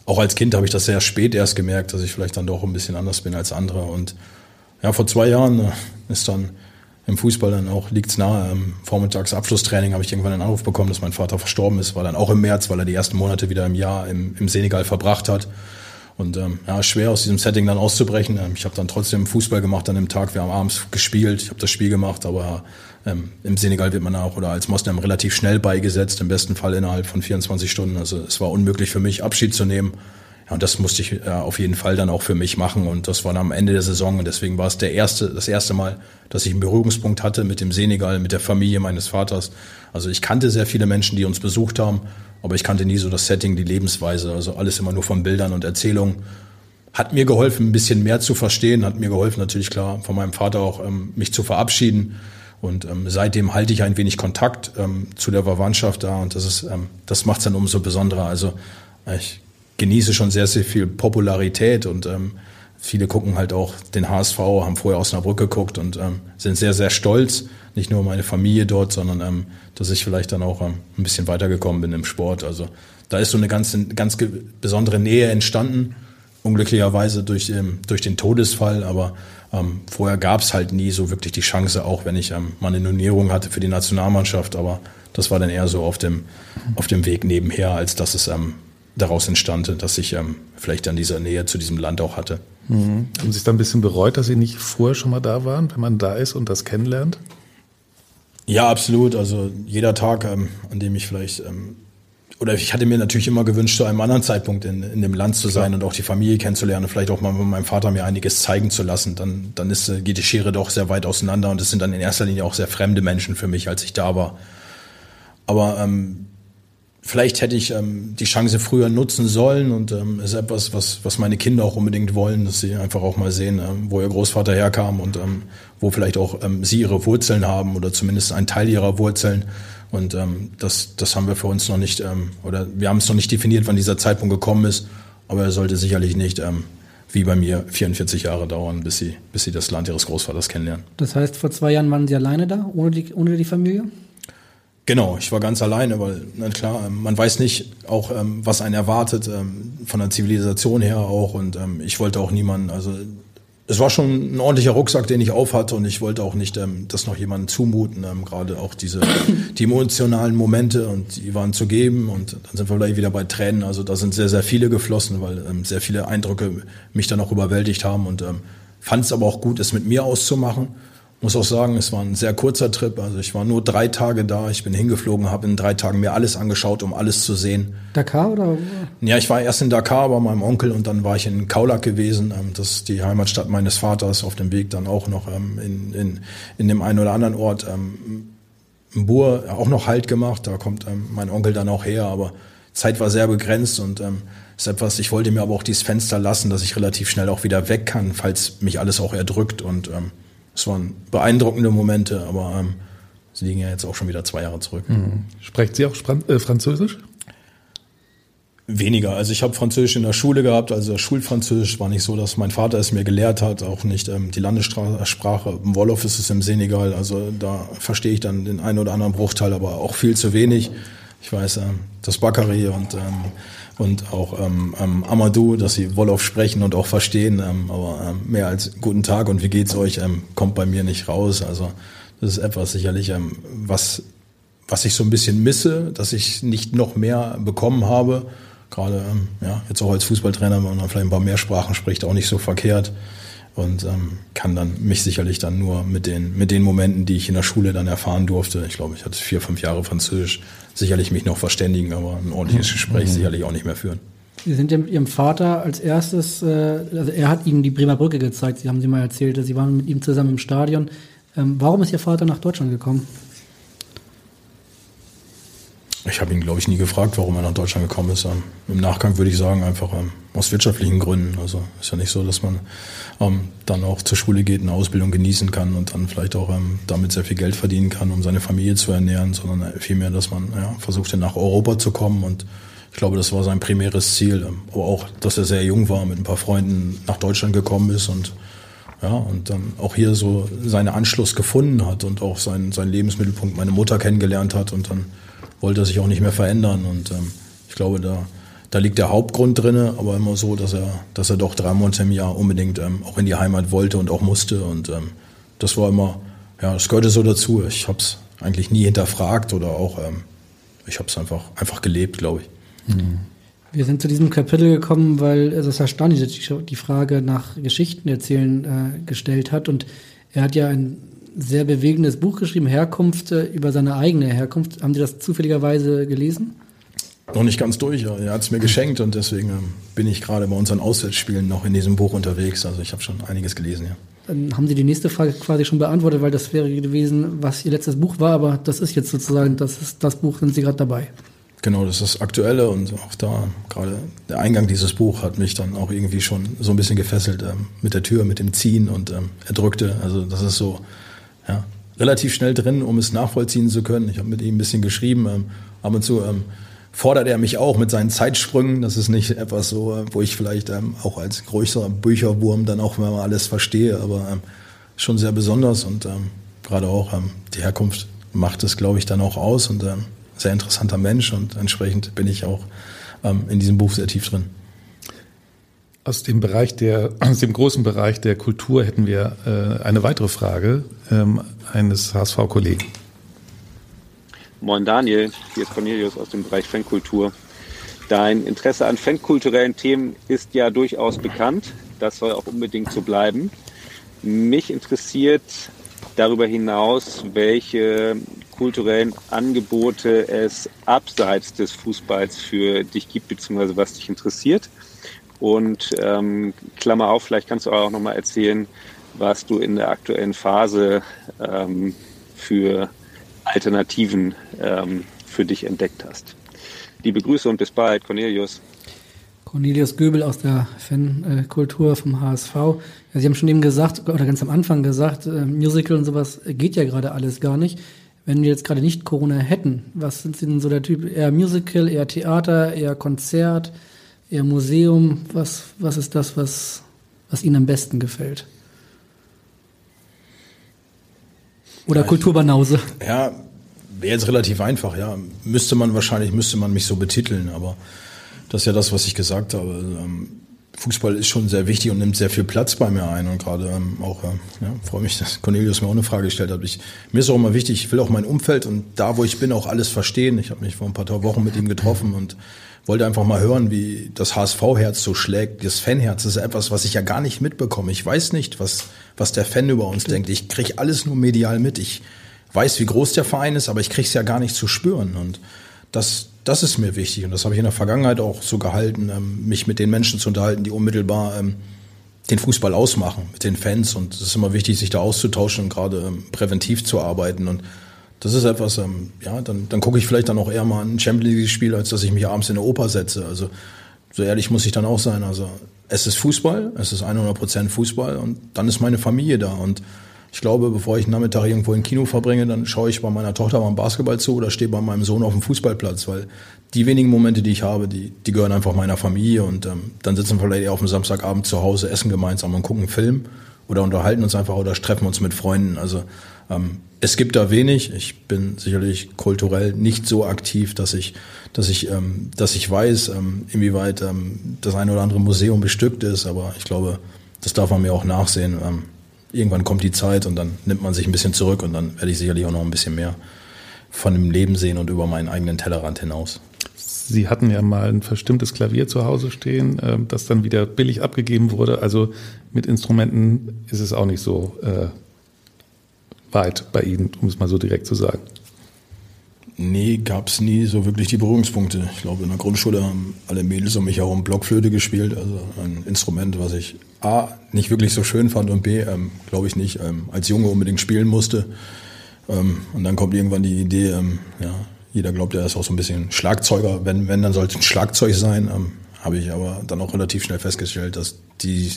auch als Kind habe ich das sehr spät erst gemerkt, dass ich vielleicht dann doch ein bisschen anders bin als andere. Und ja, vor zwei Jahren äh, ist dann im Fußball dann auch, liegt's nahe, im Vormittags Abschlusstraining habe ich irgendwann einen Anruf bekommen, dass mein Vater verstorben ist, war dann auch im März, weil er die ersten Monate wieder im Jahr im, im Senegal verbracht hat. Und ähm, ja, schwer aus diesem Setting dann auszubrechen. Ähm, ich habe dann trotzdem Fußball gemacht an dem Tag. Wir haben abends gespielt. Ich habe das Spiel gemacht, aber ähm, im Senegal wird man auch oder als Moslem relativ schnell beigesetzt, im besten Fall innerhalb von 24 Stunden. Also es war unmöglich für mich, Abschied zu nehmen. Ja, und das musste ich äh, auf jeden Fall dann auch für mich machen. Und das war dann am Ende der Saison. Und deswegen war es der erste, das erste Mal, dass ich einen Berührungspunkt hatte mit dem Senegal, mit der Familie meines Vaters. Also ich kannte sehr viele Menschen, die uns besucht haben, aber ich kannte nie so das Setting, die Lebensweise. Also alles immer nur von Bildern und Erzählungen. Hat mir geholfen, ein bisschen mehr zu verstehen, hat mir geholfen, natürlich klar, von meinem Vater auch, ähm, mich zu verabschieden. Und ähm, seitdem halte ich ein wenig Kontakt ähm, zu der Verwandtschaft da und das ist, ähm, das macht es dann umso besonderer. Also ich genieße schon sehr, sehr viel Popularität und ähm, viele gucken halt auch den HSV, haben vorher aus einer Brücke geguckt und ähm, sind sehr, sehr stolz. Nicht nur meine Familie dort, sondern ähm, dass ich vielleicht dann auch ähm, ein bisschen weitergekommen bin im Sport. Also da ist so eine ganz, ganz besondere Nähe entstanden, unglücklicherweise durch, ähm, durch den Todesfall, aber ähm, vorher gab es halt nie so wirklich die Chance, auch wenn ich ähm, mal eine Nominierung hatte für die Nationalmannschaft, aber das war dann eher so auf dem, auf dem Weg nebenher, als dass es ähm, daraus entstand, dass ich ähm, vielleicht dann diese Nähe zu diesem Land auch hatte. Mhm. Haben Sie es dann ein bisschen bereut, dass Sie nicht vorher schon mal da waren, wenn man da ist und das kennenlernt? Ja, absolut. Also jeder Tag, ähm, an dem ich vielleicht, ähm, oder ich hatte mir natürlich immer gewünscht, zu einem anderen Zeitpunkt in, in dem Land zu sein Klar. und auch die Familie kennenzulernen und vielleicht auch mal mit meinem Vater mir einiges zeigen zu lassen. Dann, dann ist, äh, geht die Schere doch sehr weit auseinander und es sind dann in erster Linie auch sehr fremde Menschen für mich, als ich da war. Aber ähm, vielleicht hätte ich ähm, die Chance früher nutzen sollen und ähm, ist etwas, was, was meine Kinder auch unbedingt wollen, dass sie einfach auch mal sehen, ähm, wo ihr Großvater herkam und ähm, wo vielleicht auch ähm, sie ihre Wurzeln haben oder zumindest ein Teil ihrer Wurzeln. Und ähm, das, das haben wir für uns noch nicht, ähm, oder wir haben es noch nicht definiert, wann dieser Zeitpunkt gekommen ist, aber er sollte sicherlich nicht ähm, wie bei mir 44 Jahre dauern, bis sie, bis sie das Land ihres Großvaters kennenlernen. Das heißt, vor zwei Jahren waren Sie alleine da, ohne die, ohne die Familie? Genau, ich war ganz alleine, weil, na klar, ähm, man weiß nicht auch, ähm, was einen erwartet, ähm, von der Zivilisation her auch. Und ich wollte auch niemanden, also es war schon ein ordentlicher Rucksack, den ich aufhatte und ich wollte auch nicht das noch jemandem zumuten, gerade auch diese die emotionalen Momente und die waren zu geben und dann sind wir gleich wieder bei Tränen. Also da sind sehr, sehr viele geflossen, weil sehr viele Eindrücke mich dann auch überwältigt haben und fand es aber auch gut, es mit mir auszumachen muss auch sagen, es war ein sehr kurzer Trip. Also ich war nur drei Tage da. Ich bin hingeflogen, habe in drei Tagen mir alles angeschaut, um alles zu sehen. Dakar oder? Ja, ich war erst in Dakar bei meinem Onkel und dann war ich in Kaulak gewesen. Ähm, das ist die Heimatstadt meines Vaters. Auf dem Weg dann auch noch ähm, in, in, in dem einen oder anderen Ort. Ähm, Bur auch noch Halt gemacht. Da kommt mein Onkel dann auch her. Aber Zeit war sehr begrenzt und ist etwas, ich wollte mir aber auch dieses Fenster lassen, dass ich relativ schnell auch wieder weg kann, falls mich alles auch erdrückt und es waren beeindruckende Momente, aber ähm, sie liegen ja jetzt auch schon wieder zwei Jahre zurück. Mhm. Sprechen Sie auch Spran äh, Französisch? Weniger. Also ich habe Französisch in der Schule gehabt, also Schulfranzösisch war nicht so, dass mein Vater es mir gelehrt hat, auch nicht ähm, die Landessprache. Im Wolof ist es im Senegal, also da verstehe ich dann den einen oder anderen Bruchteil, aber auch viel zu wenig. Ich weiß, ähm, das Bakary und ähm, und auch ähm, ähm, Amadou, dass sie Wolof sprechen und auch verstehen. Ähm, aber ähm, mehr als guten Tag und wie geht's euch ähm, kommt bei mir nicht raus. Also das ist etwas sicherlich, ähm, was, was ich so ein bisschen misse, dass ich nicht noch mehr bekommen habe. Gerade ähm, ja, jetzt auch als Fußballtrainer, wenn man vielleicht ein paar mehr Sprachen spricht, auch nicht so verkehrt und ähm, kann dann mich sicherlich dann nur mit den mit den Momenten, die ich in der Schule dann erfahren durfte. Ich glaube, ich hatte vier, fünf Jahre Französisch, sicherlich mich noch verständigen, aber ein ordentliches Gespräch mhm. sicherlich auch nicht mehr führen. Sie sind ja mit Ihrem Vater als erstes, äh, also er hat Ihnen die Bremer Brücke gezeigt. Sie haben Sie mal erzählt, Sie waren mit ihm zusammen im Stadion. Ähm, warum ist Ihr Vater nach Deutschland gekommen? Ich habe ihn, glaube ich, nie gefragt, warum er nach Deutschland gekommen ist. Ähm, Im Nachgang würde ich sagen, einfach ähm, aus wirtschaftlichen Gründen. Also ist ja nicht so, dass man ähm, dann auch zur Schule geht, eine Ausbildung genießen kann und dann vielleicht auch damit sehr viel Geld verdienen kann, um seine Familie zu ernähren, sondern äh, vielmehr, dass man ja, versuchte, nach Europa zu kommen. Und ich glaube, das war sein primäres Ziel. Aber auch, dass er sehr jung war, mit ein paar Freunden nach Deutschland gekommen ist und ja, und dann auch hier so seinen Anschluss gefunden hat und auch seinen, seinen Lebensmittelpunkt meine Mutter kennengelernt hat und dann wollte er sich auch nicht mehr verändern. Und ähm, ich glaube, da, da liegt der Hauptgrund drinne, aber immer so, dass er, dass er doch drei Monate im Jahr unbedingt ähm, auch in die Heimat wollte und auch musste. Und ähm, das war immer, ja, das gehörte so dazu. Ich habe es eigentlich nie hinterfragt oder auch, ähm, ich habe es einfach, einfach gelebt, glaube ich. Mhm. Wir sind zu diesem Kapitel gekommen, weil das Herr Stanisic die Frage nach Geschichten erzählen äh, gestellt hat und er hat ja ein sehr bewegendes Buch geschrieben, Herkunft, äh, über seine eigene Herkunft. Haben Sie das zufälligerweise gelesen? Noch nicht ganz durch, er hat es mir geschenkt und deswegen ähm, bin ich gerade bei unseren Auswärtsspielen noch in diesem Buch unterwegs. Also ich habe schon einiges gelesen, ja. Dann haben Sie die nächste Frage quasi schon beantwortet, weil das wäre gewesen, was Ihr letztes Buch war, aber das ist jetzt sozusagen, das ist das Buch, sind Sie gerade dabei. Genau, das ist das Aktuelle und auch da, gerade der Eingang dieses Buch hat mich dann auch irgendwie schon so ein bisschen gefesselt ähm, mit der Tür, mit dem Ziehen und ähm, erdrückte. Also das ist so, relativ schnell drin, um es nachvollziehen zu können. Ich habe mit ihm ein bisschen geschrieben. Ähm, ab und zu ähm, fordert er mich auch mit seinen Zeitsprüngen. Das ist nicht etwas so, äh, wo ich vielleicht ähm, auch als größerer Bücherwurm dann auch mal alles verstehe, aber ähm, schon sehr besonders und ähm, gerade auch ähm, die Herkunft macht es, glaube ich, dann auch aus und ähm, sehr interessanter Mensch und entsprechend bin ich auch ähm, in diesem Buch sehr tief drin. Aus dem Bereich der, aus dem großen Bereich der Kultur hätten wir äh, eine weitere Frage ähm, eines HSV-Kollegen. Moin Daniel, hier ist Cornelius aus dem Bereich Fankultur. Dein Interesse an fankulturellen Themen ist ja durchaus bekannt. Das soll auch unbedingt so bleiben. Mich interessiert darüber hinaus, welche kulturellen Angebote es abseits des Fußballs für dich gibt, beziehungsweise was dich interessiert. Und ähm, Klammer auf, vielleicht kannst du auch noch mal erzählen, was du in der aktuellen Phase ähm, für Alternativen ähm, für dich entdeckt hast. Liebe Grüße und bis bald, Cornelius. Cornelius Göbel aus der Fankultur vom HSV. Ja, Sie haben schon eben gesagt, oder ganz am Anfang gesagt, äh, Musical und sowas geht ja gerade alles gar nicht. Wenn wir jetzt gerade nicht Corona hätten, was sind Sie denn so der Typ? Eher Musical, eher Theater, eher Konzert? Eher Museum? Was, was ist das, was, was Ihnen am besten gefällt? Oder ja, Kulturbanause? Ja, wäre jetzt relativ einfach, ja. Müsste man wahrscheinlich, müsste man mich so betiteln, aber das ist ja das, was ich gesagt habe. Ähm, Fußball ist schon sehr wichtig und nimmt sehr viel Platz bei mir ein und gerade ähm, auch, äh, ja, freue mich, dass Cornelius mir auch eine Frage gestellt hat. Ich, mir ist auch immer wichtig, ich will auch mein Umfeld und da, wo ich bin, auch alles verstehen. Ich habe mich vor ein paar Wochen mit ihm getroffen und wollte einfach mal hören, wie das HSV-Herz so schlägt. Das Fanherz ist etwas, was ich ja gar nicht mitbekomme. Ich weiß nicht, was, was der Fan über uns denkt. Ich kriege alles nur medial mit. Ich weiß, wie groß der Verein ist, aber ich kriege es ja gar nicht zu spüren. Und das, das ist mir wichtig. Und das habe ich in der Vergangenheit auch so gehalten, ähm, mich mit den Menschen zu unterhalten, die unmittelbar ähm, den Fußball ausmachen, mit den Fans. Und es ist immer wichtig, sich da auszutauschen und gerade ähm, präventiv zu arbeiten. Und das ist etwas, ähm, ja, dann, dann gucke ich vielleicht dann auch eher mal ein Champions League-Spiel, als dass ich mich abends in der Oper setze. Also so ehrlich muss ich dann auch sein. Also es ist Fußball, es ist 100% Fußball und dann ist meine Familie da. Und ich glaube, bevor ich einen Nachmittag irgendwo im Kino verbringe, dann schaue ich bei meiner Tochter beim Basketball zu oder stehe bei meinem Sohn auf dem Fußballplatz, weil die wenigen Momente, die ich habe, die, die gehören einfach meiner Familie. Und ähm, dann sitzen wir vielleicht eher auf dem Samstagabend zu Hause, essen gemeinsam und gucken einen Film oder unterhalten uns einfach oder treffen uns mit Freunden. Also ähm, es gibt da wenig. Ich bin sicherlich kulturell nicht so aktiv, dass ich, dass ich, ähm, dass ich weiß, ähm, inwieweit ähm, das eine oder andere Museum bestückt ist. Aber ich glaube, das darf man mir auch nachsehen. Ähm, irgendwann kommt die Zeit und dann nimmt man sich ein bisschen zurück und dann werde ich sicherlich auch noch ein bisschen mehr von dem Leben sehen und über meinen eigenen Tellerrand hinaus. Sie hatten ja mal ein verstimmtes Klavier zu Hause stehen, äh, das dann wieder billig abgegeben wurde. Also mit Instrumenten ist es auch nicht so äh, weit bei Ihnen, um es mal so direkt zu sagen? Nee, gab es nie so wirklich die Berührungspunkte. Ich glaube, in der Grundschule haben alle Mädels um mich herum Blockflöte gespielt, also ein Instrument, was ich A, nicht wirklich so schön fand und B, ähm, glaube ich nicht, ähm, als Junge unbedingt spielen musste. Ähm, und dann kommt irgendwann die Idee, ähm, ja, jeder glaubt, er ist auch so ein bisschen Schlagzeuger. Wenn, wenn dann sollte es ein Schlagzeug sein. Habe ich aber dann auch relativ schnell festgestellt, dass die,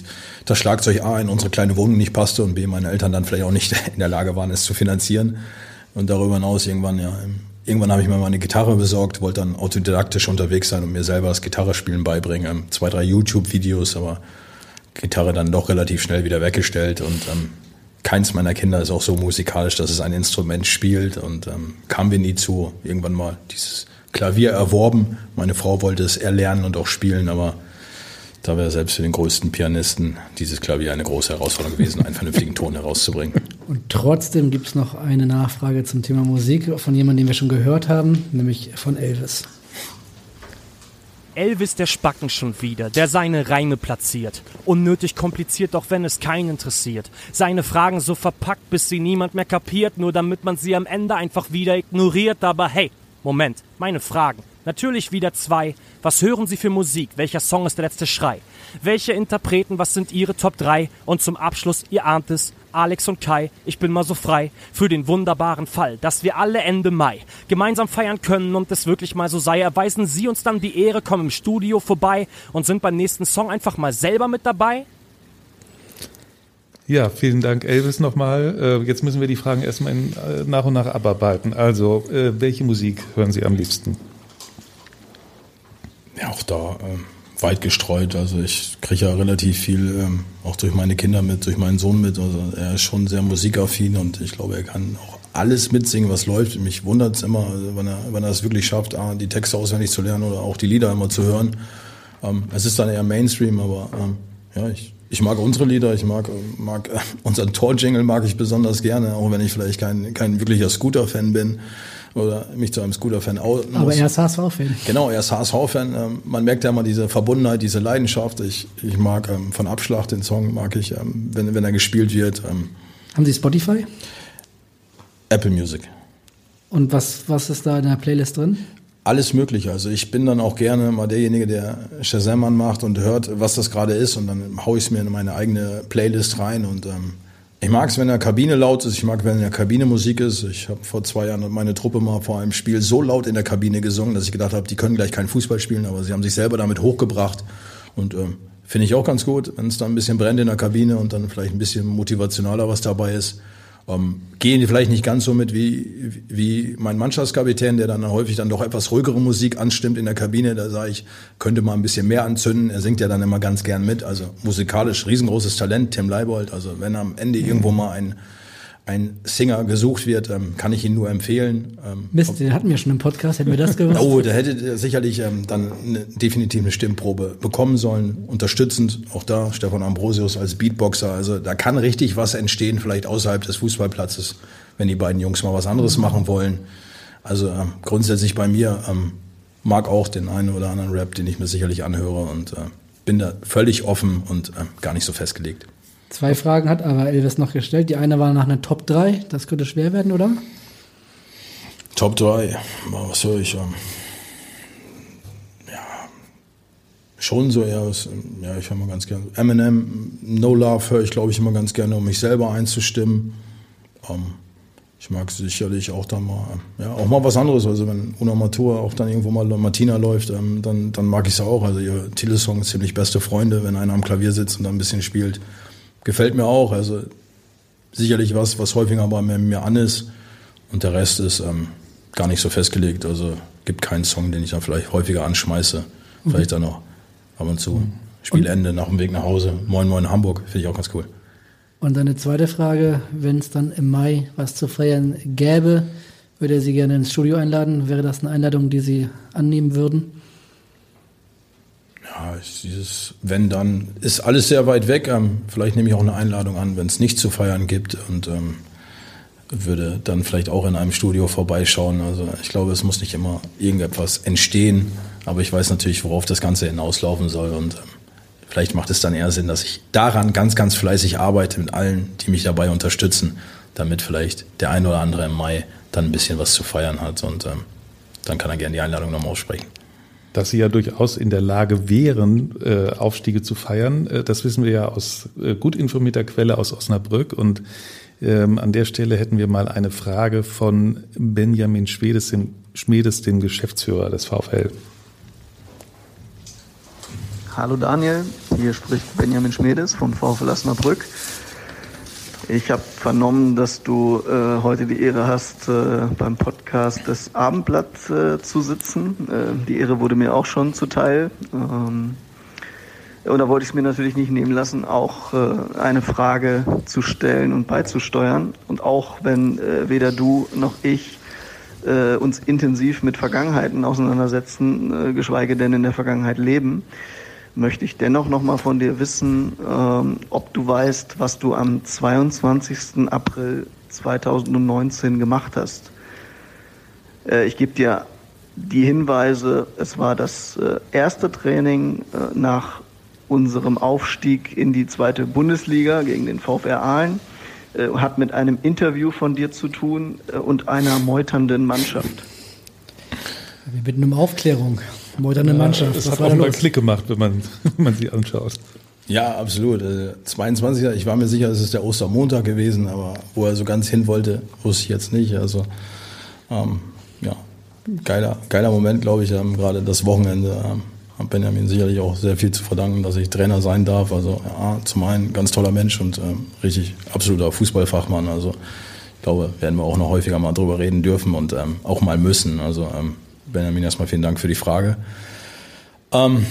das Schlagzeug A in unsere kleine Wohnung nicht passte und B meine Eltern dann vielleicht auch nicht in der Lage waren, es zu finanzieren. Und darüber hinaus irgendwann, ja, irgendwann habe ich mir mal eine Gitarre besorgt, wollte dann autodidaktisch unterwegs sein und mir selber das Gitarrespielen beibringen. Ähm, zwei, drei YouTube-Videos, aber Gitarre dann doch relativ schnell wieder weggestellt und ähm, keins meiner Kinder ist auch so musikalisch, dass es ein Instrument spielt und ähm, kamen wir nie zu. Irgendwann mal dieses Klavier erworben. Meine Frau wollte es erlernen und auch spielen, aber da wäre selbst für den größten Pianisten dieses Klavier eine große Herausforderung gewesen, einen vernünftigen Ton herauszubringen. Und trotzdem gibt es noch eine Nachfrage zum Thema Musik von jemandem, den wir schon gehört haben, nämlich von Elvis. Elvis der Spacken schon wieder, der seine Reime platziert. Unnötig kompliziert, doch wenn es keinen interessiert. Seine Fragen so verpackt, bis sie niemand mehr kapiert, nur damit man sie am Ende einfach wieder ignoriert. Aber hey, Moment, meine Fragen. Natürlich wieder zwei. Was hören Sie für Musik? Welcher Song ist der letzte Schrei? Welche Interpreten, was sind Ihre Top 3? Und zum Abschluss, ihr ahnt es, Alex und Kai, ich bin mal so frei für den wunderbaren Fall, dass wir alle Ende Mai gemeinsam feiern können und es wirklich mal so sei. Erweisen Sie uns dann die Ehre, kommen im Studio vorbei und sind beim nächsten Song einfach mal selber mit dabei? Ja, vielen Dank, Elvis, nochmal. Äh, jetzt müssen wir die Fragen erstmal in, äh, nach und nach abarbeiten. Also, äh, welche Musik hören Sie am liebsten? Ja, auch da äh, weit gestreut. Also ich kriege ja relativ viel, ähm, auch durch meine Kinder mit, durch meinen Sohn mit. Also er ist schon sehr musikaffin und ich glaube, er kann auch alles mitsingen, was läuft. Mich wundert es immer, also wenn er, wenn er es wirklich schafft, die Texte auswendig zu lernen oder auch die Lieder immer zu hören. Ähm, es ist dann eher Mainstream, aber ähm, ja, ich ich mag unsere Lieder, ich mag, mag äh, unseren Tor-Jingle mag ich besonders gerne, auch wenn ich vielleicht kein, kein wirklicher Scooter-Fan bin oder mich zu einem Scooter-Fan outen Aber er ist HSV-Fan. Genau, er ist HSV-Fan. Ähm, man merkt ja immer diese Verbundenheit, diese Leidenschaft. Ich, ich mag ähm, von Abschlag den Song, mag ich, ähm, wenn, wenn er gespielt wird. Haben Sie Spotify? Apple Music. Und was, was ist da in der Playlist drin? Alles Mögliche. Also ich bin dann auch gerne mal derjenige, der Shazam anmacht und hört, was das gerade ist und dann haue ich es mir in meine eigene Playlist rein und ähm, ich mag es, wenn in der Kabine laut ist. Ich mag, wenn in der Kabine Musik ist. Ich habe vor zwei Jahren meine Truppe mal vor einem Spiel so laut in der Kabine gesungen, dass ich gedacht habe, die können gleich keinen Fußball spielen, aber sie haben sich selber damit hochgebracht. Und ähm, finde ich auch ganz gut, wenn es da ein bisschen brennt in der Kabine und dann vielleicht ein bisschen motivationaler was dabei ist. Ähm, gehen vielleicht nicht ganz so mit wie, wie mein Mannschaftskapitän, der dann häufig dann doch etwas ruhigere Musik anstimmt in der Kabine. Da sage ich, könnte mal ein bisschen mehr anzünden. Er singt ja dann immer ganz gern mit. Also musikalisch riesengroßes Talent, Tim Leibold. Also wenn am Ende irgendwo mal ein ein Singer gesucht wird, ähm, kann ich ihn nur empfehlen. Ähm, Mist, den hatten wir schon im Podcast, hätten wir das gewusst? oh, da hätte sicherlich ähm, dann eine, definitiv eine Stimmprobe bekommen sollen. Unterstützend, auch da Stefan Ambrosius als Beatboxer. Also da kann richtig was entstehen, vielleicht außerhalb des Fußballplatzes, wenn die beiden Jungs mal was anderes mhm. machen wollen. Also grundsätzlich bei mir mag auch den einen oder anderen Rap, den ich mir sicherlich anhöre und äh, bin da völlig offen und äh, gar nicht so festgelegt. Zwei Fragen hat aber Elvis noch gestellt. Die eine war nach einer Top 3. Das könnte schwer werden, oder? Top 3. Was höre ich? Ähm, ja, schon so eher aus, ja, ich höre mal ganz gerne. Eminem, No Love höre ich, glaube ich, immer ganz gerne, um mich selber einzustimmen. Ähm, ich mag sicherlich auch dann mal, ja, auch mal was anderes. Also wenn Una Matur auch dann irgendwo mal Martina läuft, ähm, dann, dann mag ich es auch. Also ihr Titelesong ist ziemlich beste Freunde, wenn einer am Klavier sitzt und dann ein bisschen spielt gefällt mir auch. Also sicherlich was, was häufiger bei mir, an ist. Und der Rest ist ähm, gar nicht so festgelegt. Also gibt keinen Song, den ich dann vielleicht häufiger anschmeiße. Mhm. Vielleicht dann noch ab und zu. Mhm. Spielende, nach dem Weg nach Hause. Moin Moin Hamburg, finde ich auch ganz cool. Und eine zweite Frage, wenn es dann im Mai was zu feiern gäbe, würde er Sie gerne ins Studio einladen? Wäre das eine Einladung, die Sie annehmen würden? Ja, dieses, wenn dann, ist alles sehr weit weg. Ähm, vielleicht nehme ich auch eine Einladung an, wenn es nicht zu feiern gibt und ähm, würde dann vielleicht auch in einem Studio vorbeischauen. Also ich glaube, es muss nicht immer irgendetwas entstehen, aber ich weiß natürlich, worauf das Ganze hinauslaufen soll und ähm, vielleicht macht es dann eher Sinn, dass ich daran ganz, ganz fleißig arbeite mit allen, die mich dabei unterstützen, damit vielleicht der eine oder andere im Mai dann ein bisschen was zu feiern hat und ähm, dann kann er gerne die Einladung nochmal aussprechen. Dass sie ja durchaus in der Lage wären, äh, Aufstiege zu feiern. Äh, das wissen wir ja aus äh, gut informierter Quelle aus Osnabrück. Und ähm, an der Stelle hätten wir mal eine Frage von Benjamin Schmedes, dem, Schmedes, dem Geschäftsführer des VfL. Hallo Daniel, hier spricht Benjamin Schmedes vom VfL Osnabrück. Ich habe vernommen, dass du äh, heute die Ehre hast, äh, beim Podcast des Abendblatt äh, zu sitzen. Äh, die Ehre wurde mir auch schon zuteil. Ähm, und da wollte ich es mir natürlich nicht nehmen lassen, auch äh, eine Frage zu stellen und beizusteuern. Und auch wenn äh, weder du noch ich uns intensiv mit Vergangenheiten auseinandersetzen, geschweige denn in der Vergangenheit leben, möchte ich dennoch noch mal von dir wissen, ähm, ob du weißt, was du am 22. April 2019 gemacht hast. Äh, ich gebe dir die Hinweise, es war das äh, erste Training äh, nach unserem Aufstieg in die zweite Bundesliga gegen den VfR Aalen, äh, hat mit einem Interview von dir zu tun äh, und einer meuternden Mannschaft. Wir bitten um Aufklärung. Moderne Mannschaft. Das, das hat auch mal Klick gemacht, wenn man, wenn man sie anschaut. Ja, absolut. 22. Also, ich war mir sicher, es ist der Ostermontag gewesen, aber wo er so ganz hin wollte, wusste ich jetzt nicht. Also ähm, ja, geiler, geiler Moment, glaube ich, ähm, gerade das Wochenende. Ähm, hat Benjamin sicherlich auch sehr viel zu verdanken, dass ich Trainer sein darf. Also ja, zum einen ganz toller Mensch und ähm, richtig absoluter Fußballfachmann. Also ich glaube, werden wir auch noch häufiger mal drüber reden dürfen und ähm, auch mal müssen. Also ähm, Benjamin, erstmal vielen Dank für die Frage. Ähm,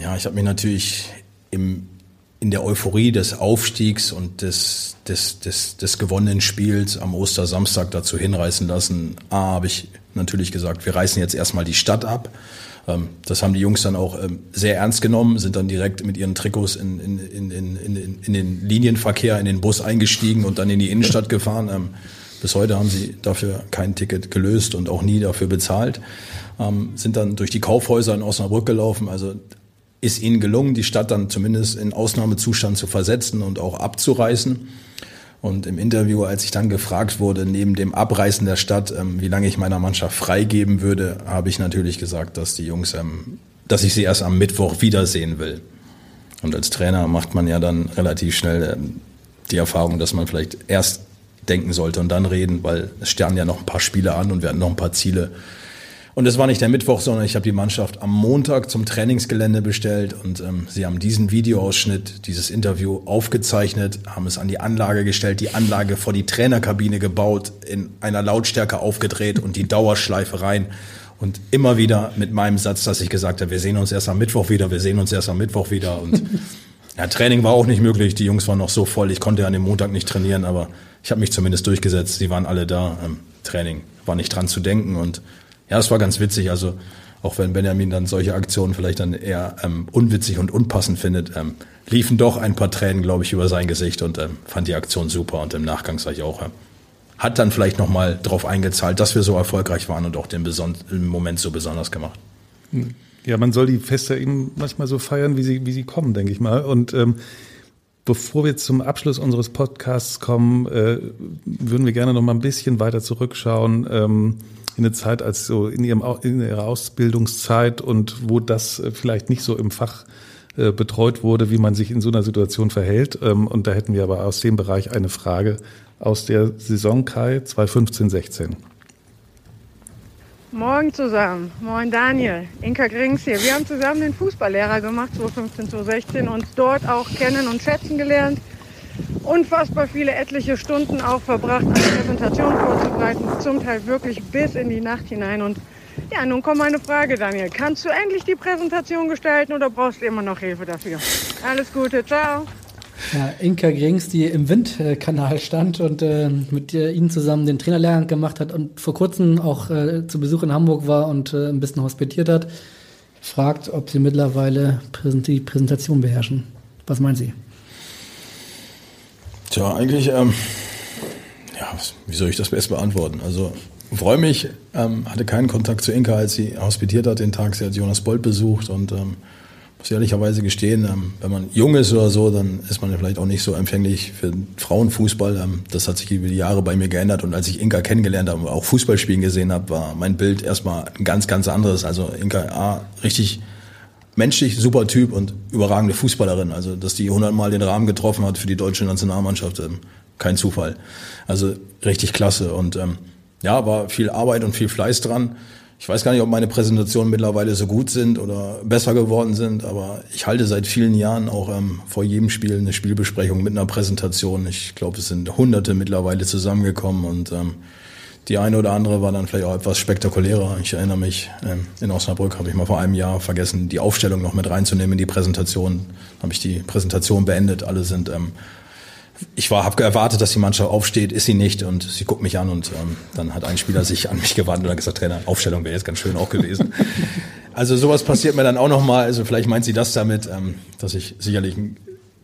ja, ich habe mich natürlich im, in der Euphorie des Aufstiegs und des, des, des, des gewonnenen Spiels am Ostersamstag dazu hinreißen lassen. A, habe ich natürlich gesagt, wir reißen jetzt erstmal die Stadt ab. Ähm, das haben die Jungs dann auch ähm, sehr ernst genommen, sind dann direkt mit ihren Trikots in, in, in, in, in, in den Linienverkehr, in den Bus eingestiegen und dann in die Innenstadt gefahren. Bis heute haben sie dafür kein Ticket gelöst und auch nie dafür bezahlt. Ähm, sind dann durch die Kaufhäuser in Osnabrück gelaufen. Also ist ihnen gelungen, die Stadt dann zumindest in Ausnahmezustand zu versetzen und auch abzureißen. Und im Interview, als ich dann gefragt wurde, neben dem Abreißen der Stadt, ähm, wie lange ich meiner Mannschaft freigeben würde, habe ich natürlich gesagt, dass die Jungs, ähm, dass ich sie erst am Mittwoch wiedersehen will. Und als Trainer macht man ja dann relativ schnell ähm, die Erfahrung, dass man vielleicht erst denken sollte und dann reden, weil es sterben ja noch ein paar Spiele an und wir hatten noch ein paar Ziele. Und es war nicht der Mittwoch, sondern ich habe die Mannschaft am Montag zum Trainingsgelände bestellt und ähm, sie haben diesen Videoausschnitt, dieses Interview aufgezeichnet, haben es an die Anlage gestellt, die Anlage vor die Trainerkabine gebaut, in einer Lautstärke aufgedreht und die Dauerschleife rein. Und immer wieder mit meinem Satz, dass ich gesagt habe, wir sehen uns erst am Mittwoch wieder, wir sehen uns erst am Mittwoch wieder. Und ja, Training war auch nicht möglich, die Jungs waren noch so voll, ich konnte an dem Montag nicht trainieren, aber ich habe mich zumindest durchgesetzt. Sie waren alle da. Ähm, Training war nicht dran zu denken und ja, es war ganz witzig. Also auch wenn Benjamin dann solche Aktionen vielleicht dann eher ähm, unwitzig und unpassend findet, ähm, liefen doch ein paar Tränen, glaube ich, über sein Gesicht und ähm, fand die Aktion super. Und im Nachgang sage ich auch, äh, hat dann vielleicht nochmal darauf eingezahlt, dass wir so erfolgreich waren und auch den Beson Moment so besonders gemacht. Ja, man soll die Feste eben manchmal so feiern, wie sie, wie sie kommen, denke ich mal. Und ähm, Bevor wir zum Abschluss unseres Podcasts kommen, äh, würden wir gerne noch mal ein bisschen weiter zurückschauen ähm, in eine Zeit als so in, ihrem, in ihrer Ausbildungszeit und wo das äh, vielleicht nicht so im Fach äh, betreut wurde, wie man sich in so einer Situation verhält. Ähm, und da hätten wir aber aus dem Bereich eine Frage aus der Saison Kai 2015-16. Morgen zusammen. Moin Daniel. Inka Grings hier. Wir haben zusammen den Fußballlehrer gemacht, 2015, 2016, und dort auch kennen und schätzen gelernt. Unfassbar viele etliche Stunden auch verbracht, eine Präsentation vorzubereiten, zum Teil wirklich bis in die Nacht hinein. Und ja, nun kommt meine Frage, Daniel. Kannst du endlich die Präsentation gestalten oder brauchst du immer noch Hilfe dafür? Alles Gute, ciao. Ja, Inka Grings, die im Windkanal stand und äh, mit ihnen zusammen den Trainerlehrgang gemacht hat und vor kurzem auch äh, zu Besuch in Hamburg war und äh, ein bisschen hospitiert hat, fragt, ob sie mittlerweile die Präsentation beherrschen. Was meinen Sie? Tja, eigentlich, ähm, ja, wie soll ich das best beantworten? Also freue mich, ähm, hatte keinen Kontakt zu Inka, als sie hospitiert hat den Tag. Sie hat Jonas Bolt besucht und ähm, muss ehrlicherweise gestehen, ähm, wenn man jung ist oder so, dann ist man ja vielleicht auch nicht so empfänglich für Frauenfußball. Ähm, das hat sich über die Jahre bei mir geändert und als ich Inka kennengelernt habe und auch Fußballspielen gesehen habe, war mein Bild erstmal ein ganz, ganz anderes. Also Inka, A, richtig menschlich, super Typ und überragende Fußballerin. Also, dass die hundertmal den Rahmen getroffen hat für die deutsche Nationalmannschaft, ähm, kein Zufall. Also richtig klasse und ja, war viel Arbeit und viel Fleiß dran. Ich weiß gar nicht, ob meine Präsentationen mittlerweile so gut sind oder besser geworden sind, aber ich halte seit vielen Jahren auch ähm, vor jedem Spiel eine Spielbesprechung mit einer Präsentation. Ich glaube, es sind Hunderte mittlerweile zusammengekommen und ähm, die eine oder andere war dann vielleicht auch etwas spektakulärer. Ich erinnere mich, ähm, in Osnabrück habe ich mal vor einem Jahr vergessen, die Aufstellung noch mit reinzunehmen in die Präsentation. Habe ich die Präsentation beendet. Alle sind ähm, ich war, habe erwartet, dass die Mannschaft aufsteht, ist sie nicht und sie guckt mich an und ähm, dann hat ein Spieler sich an mich gewandt und hat gesagt, Trainer, Aufstellung wäre jetzt ganz schön auch gewesen. also sowas passiert mir dann auch nochmal. Also vielleicht meint sie das damit, ähm, dass ich sicherlich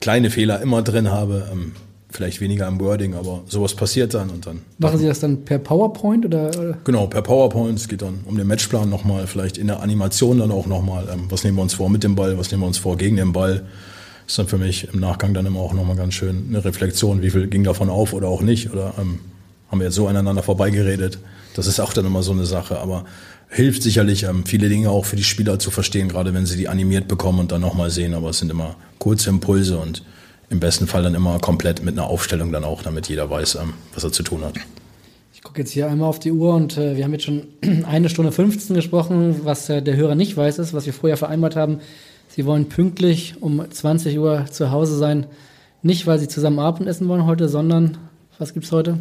kleine Fehler immer drin habe. Ähm, vielleicht weniger im Wording, aber sowas passiert dann und dann. Machen Sie das dann per PowerPoint oder? Genau, per PowerPoint. Es geht dann um den Matchplan nochmal, vielleicht in der Animation dann auch nochmal. Ähm, was nehmen wir uns vor mit dem Ball, was nehmen wir uns vor gegen den Ball? Ist dann für mich im Nachgang dann immer auch nochmal ganz schön eine Reflexion, wie viel ging davon auf oder auch nicht. Oder ähm, haben wir jetzt so aneinander vorbeigeredet. Das ist auch dann immer so eine Sache. Aber hilft sicherlich, ähm, viele Dinge auch für die Spieler zu verstehen, gerade wenn sie die animiert bekommen und dann nochmal sehen. Aber es sind immer kurze Impulse und im besten Fall dann immer komplett mit einer Aufstellung dann auch, damit jeder weiß, ähm, was er zu tun hat. Ich gucke jetzt hier einmal auf die Uhr und äh, wir haben jetzt schon eine Stunde 15 gesprochen. Was äh, der Hörer nicht weiß, ist, was wir vorher vereinbart haben, Sie wollen pünktlich um 20 Uhr zu Hause sein. Nicht, weil Sie zusammen Abendessen wollen heute, sondern was gibt's heute?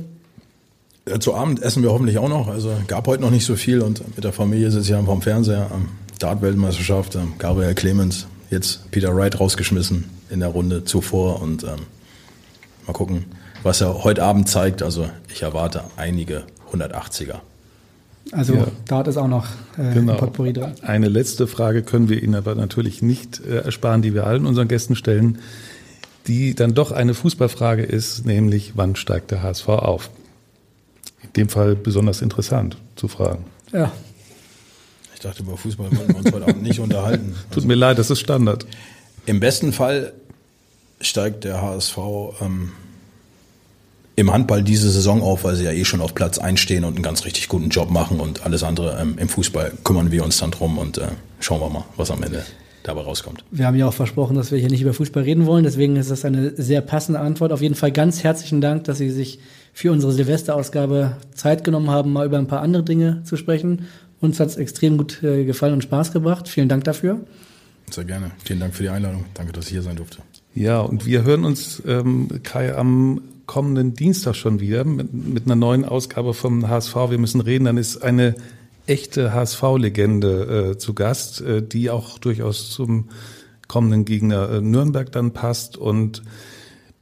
Ja, zu Abend essen wir hoffentlich auch noch. Also gab heute noch nicht so viel und mit der Familie sitze ich vom Fernseher. Dart-Weltmeisterschaft, Gabriel Clemens, jetzt Peter Wright rausgeschmissen in der Runde zuvor und ähm, mal gucken, was er heute Abend zeigt. Also ich erwarte einige 180er. Also ja. Dart ist auch noch äh, genau. Potpourri drin. Eine letzte Frage können wir Ihnen aber natürlich nicht äh, ersparen, die wir allen unseren Gästen stellen, die dann doch eine Fußballfrage ist, nämlich wann steigt der HSV auf? In dem Fall besonders interessant zu fragen. Ja. Ich dachte, über Fußball wollen wir uns heute Abend nicht unterhalten. Tut also, mir leid, das ist Standard. Im besten Fall steigt der HSV ähm, im Handball diese Saison auf, weil sie ja eh schon auf Platz einstehen und einen ganz richtig guten Job machen und alles andere ähm, im Fußball kümmern wir uns dann drum und äh, schauen wir mal, was am Ende dabei rauskommt. Wir haben ja auch versprochen, dass wir hier nicht über Fußball reden wollen, deswegen ist das eine sehr passende Antwort. Auf jeden Fall ganz herzlichen Dank, dass Sie sich für unsere Silvesterausgabe Zeit genommen haben, mal über ein paar andere Dinge zu sprechen. Uns hat es extrem gut äh, gefallen und Spaß gebracht. Vielen Dank dafür. Sehr gerne. Vielen Dank für die Einladung. Danke, dass ich hier sein durfte. Ja, und wir hören uns, ähm, Kai, am kommenden Dienstag schon wieder mit, mit einer neuen Ausgabe vom HSV. Wir müssen reden. Dann ist eine echte HSV-Legende äh, zu Gast, äh, die auch durchaus zum kommenden Gegner äh, Nürnberg dann passt. Und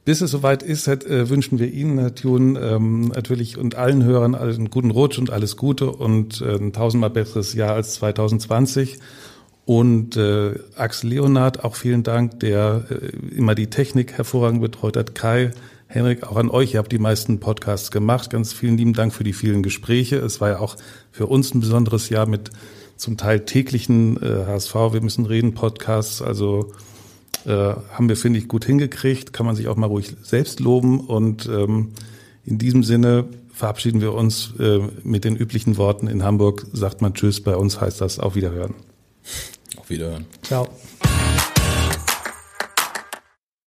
bis es soweit ist, äh, wünschen wir Ihnen, Herr Thun, ähm, natürlich und allen Hörern einen guten Rutsch und alles Gute und ein tausendmal besseres Jahr als 2020. Und äh, Axel Leonard, auch vielen Dank, der äh, immer die Technik hervorragend betreut hat. Kai, Henrik, auch an euch. Ihr habt die meisten Podcasts gemacht. Ganz vielen lieben Dank für die vielen Gespräche. Es war ja auch für uns ein besonderes Jahr mit zum Teil täglichen äh, HSV, wir müssen reden, Podcasts. Also äh, haben wir, finde ich, gut hingekriegt. Kann man sich auch mal ruhig selbst loben. Und ähm, in diesem Sinne verabschieden wir uns äh, mit den üblichen Worten. In Hamburg sagt man Tschüss, bei uns heißt das auf Wiederhören. Auf Wiederhören. Ciao.